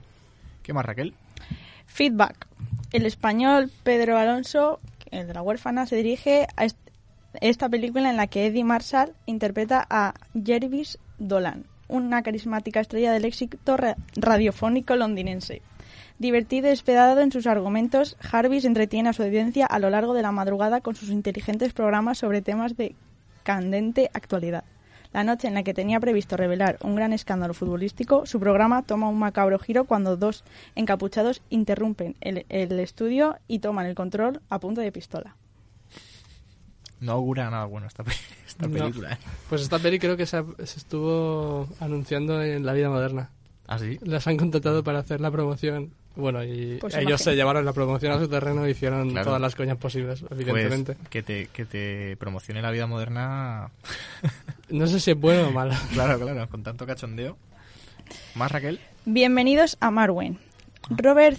¿Qué más, Raquel? Feedback. El español Pedro Alonso, el de la huérfana, se dirige a est- esta película en la que Eddie Marshall interpreta a Jervis Dolan, una carismática estrella del éxito ra- radiofónico londinense. Divertido y despedado en sus argumentos, Jarvis entretiene a su audiencia a lo largo de la madrugada con sus inteligentes programas sobre temas de candente actualidad. La noche en la que tenía previsto revelar un gran escándalo futbolístico, su programa toma un macabro giro cuando dos encapuchados interrumpen el, el estudio y toman el control a punta de pistola. No augura nada bueno esta, pe- esta No. película, ¿eh? Pues esta peli creo que se estuvo anunciando en la vida moderna. ¿Ah, sí? Las han contratado para hacer la promoción. Bueno, y Pues ellos se llevaron la promoción a su terreno y hicieron Claro. todas las coñas posibles, evidentemente. Pues que te, que te promocione la vida moderna. No sé si es bueno o malo. claro, claro, con tanto cachondeo. ¿Más, Raquel? Bienvenidos a Marwen. Robert...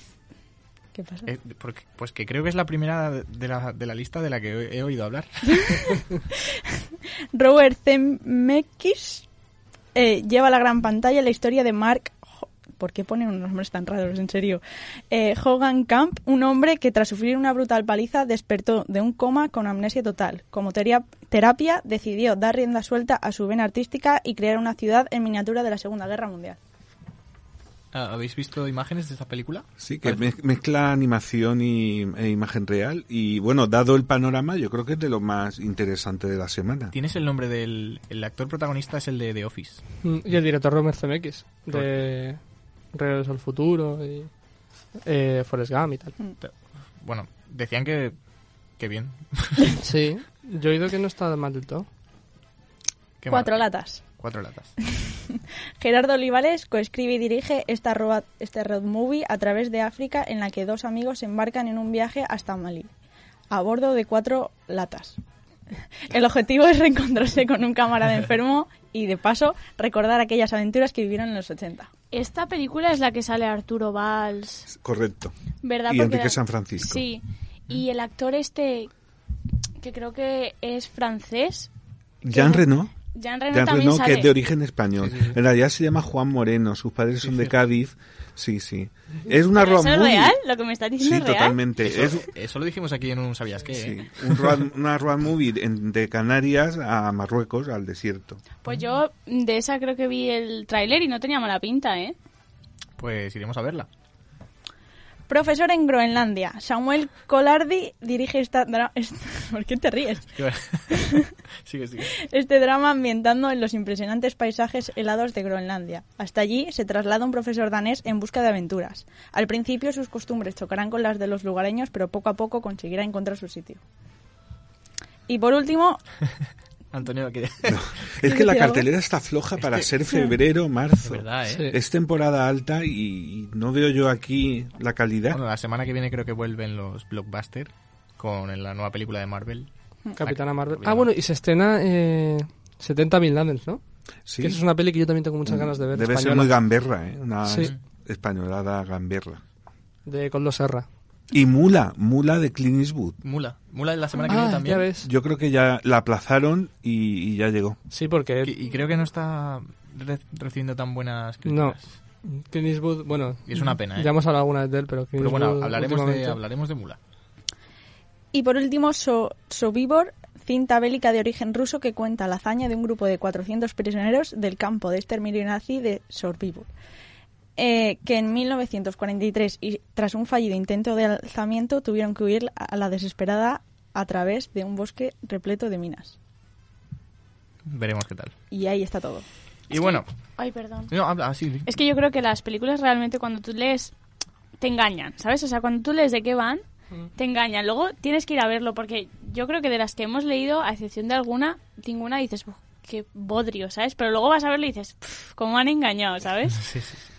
¿Qué pasa? Eh, porque- pues que creo que es la primera de la, de la lista de la que he, he oído hablar. Robert Zemeckis eh, lleva a la gran pantalla la historia de Mark. ¿Por qué ponen unos nombres tan raros, en serio? Eh, Hogan Camp, un hombre que tras sufrir una brutal paliza despertó de un coma con amnesia total. Como terapia, decidió dar rienda suelta a su vena artística y crear una ciudad en miniatura de la Segunda Guerra Mundial. Ah, ¿Habéis visto imágenes de esta película? Sí, que Parece- mez- mezcla animación y, e imagen real. Y bueno, dado el panorama, yo creo que es de lo más interesante de la semana. ¿Tienes el nombre del el actor protagonista? Es el de The Office. Mm, Y el director Robert Zemeckis, de, Regreso al futuro y eh, Forrest Gump y tal. Bueno, decían que, que bien. Sí, yo he oído que no está mal del todo. Qué Cuatro mal. latas. Cuatro latas. Gerardo Olivares coescribe y dirige esta road, este road movie a través de África en la que dos amigos se embarcan en un viaje hasta Malí, a bordo de cuatro latas. El objetivo es reencontrarse con un camarada enfermo y, de paso, recordar aquellas aventuras que vivieron en los 80. Esta película es la que sale Arturo Valls, Correcto. ¿verdad? Y Enrique San Francisco. Sí. Y el actor este, que creo que es francés, Jean Reno. Jean Reno Jean también Reno, sale. que es de origen español. En realidad se llama Juan Moreno, sus padres son de Cádiz. Sí, sí. Es una ¿Pero road ¿Eso es real? ¿Lo que me estás diciendo Sí, real? totalmente. Eso, Es eso lo dijimos aquí en un ¿Sabías qué? sí, eh? un road- una road movie de Canarias a Marruecos, al desierto. Pues yo de esa creo que vi el tráiler y no tenía mala pinta, ¿eh? Pues iremos a verla. Profesor en Groenlandia, Samuel Collardi dirige esta... dra- est- ¿Por qué te ríes? sigue, sigue. Este drama ambientando en los impresionantes paisajes helados de Groenlandia. Hasta allí se traslada un profesor danés en busca de aventuras. Al principio sus costumbres chocarán con las de los lugareños, pero poco a poco conseguirá encontrar su sitio. Y por último, Antonio, que... Es que la cartelera está floja para ser febrero, marzo. verdad, ¿eh? Es temporada alta y no veo yo aquí la calidad. Bueno, la semana que viene creo que vuelven los blockbuster con la nueva película de Marvel. Capitana Marvel. Ah, bueno, y se estrena eh, 70.000 Landens, ¿no? Sí. Que esa es una peli que yo también tengo muchas ganas de ver. Debe ser muy gamberra, ¿eh? Una Sí. españolada gamberra. De Coldo Serra. Y Mula, Mula de Clint Eastwood. Mula. Mula de la semana que Ah, viene también. ya ves. Yo creo que ya la aplazaron y, y ya llegó. Sí, porque... Y, y creo que no está re- recibiendo tan buenas No. críticas. Clint Eastwood, bueno... Y es una pena, ¿eh? Ya hemos hablado alguna vez de él, pero Clint Pero bueno, Eastwood hablaremos de, hablaremos de Mula. y por último, So- Sobibor, cinta bélica de origen ruso que cuenta la hazaña de un grupo de 400 prisioneros del campo de exterminio nazi de Sobibor. Eh, que en 1943 y tras un fallido intento de alzamiento tuvieron que huir a la desesperada a través de un bosque repleto de minas. Veremos qué tal. Y ahí está todo. Y bueno, Ay, perdón. no, habla así. sí. Es que yo creo que las películas realmente cuando tú lees te engañan, ¿sabes? O sea, cuando tú lees de qué van, te engañan. Luego tienes que ir a verlo porque yo creo que de las que hemos leído, a excepción de alguna, ninguna dices, "Uf, qué bodrio, ¿sabes? Pero luego vas a verlo y dices, "Pff, cómo han engañado, ¿sabes? Sí, sí, sí.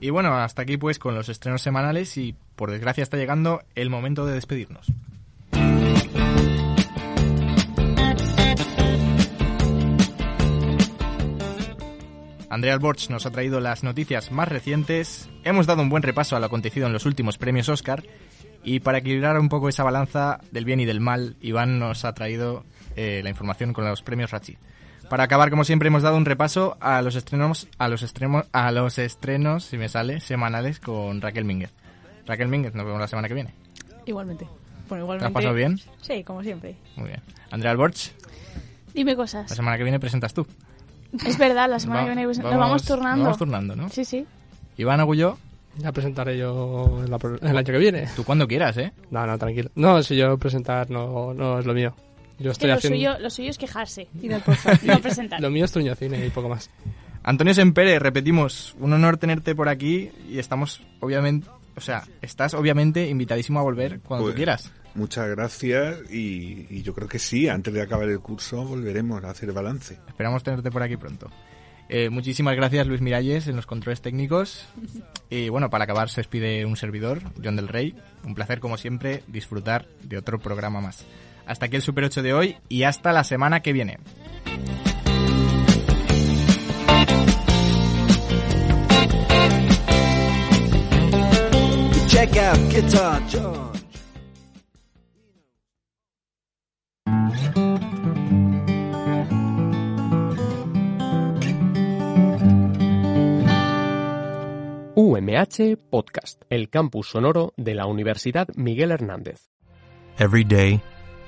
Y bueno, hasta aquí pues con los estrenos semanales y por desgracia está llegando el momento de despedirnos. Andrea Alborch nos ha traído las noticias más recientes, hemos dado un buen repaso a lo acontecido en los últimos premios Oscar y para equilibrar un poco esa balanza del bien y del mal, Iván nos ha traído eh, la información con los premios Rachi. Para acabar, como siempre, hemos dado un repaso a los estrenos, a los estrenos, a los estrenos, si me sale, semanales con Raquel Mínguez. Raquel Mínguez, nos vemos la semana que viene. Igualmente. Bueno, ¿Te igualmente. has pasado bien? Sí, como siempre. Muy bien. Andrea Alborch, Dime la cosas. semana que viene presentas tú. Es verdad, la semana Va- que viene pues, vamos- turnando. vamos turnando, ¿no? Sí, sí. Iván Agulló, Ya presentaré yo la el año que viene. tú cuando quieras, ¿eh? No, no, tranquilo. No, si yo presentar no, no es lo mío. Yo Es que estoy lo haciendo... suyo, lo suyo es quejarse. Y podcast. no presentar. Lo mío es truñocine y poco más. Antonio Sempere, repetimos, un honor tenerte por aquí y estamos, obviamente, o sea, estás obviamente invitadísimo a volver cuando Pues, tú quieras. Muchas gracias y, y yo creo que sí, antes de acabar el curso volveremos a hacer balance. Esperamos tenerte por aquí pronto. Eh, muchísimas gracias Luis Miralles en los controles técnicos. Y bueno, para acabar se despide un servidor, John del Rey. Un placer como siempre disfrutar de otro programa más. Hasta aquí el Super 8 de hoy y hasta la semana que viene. Check out Guitar George. UMH Podcast, el campus sonoro de la Universidad Miguel Hernández. Every day,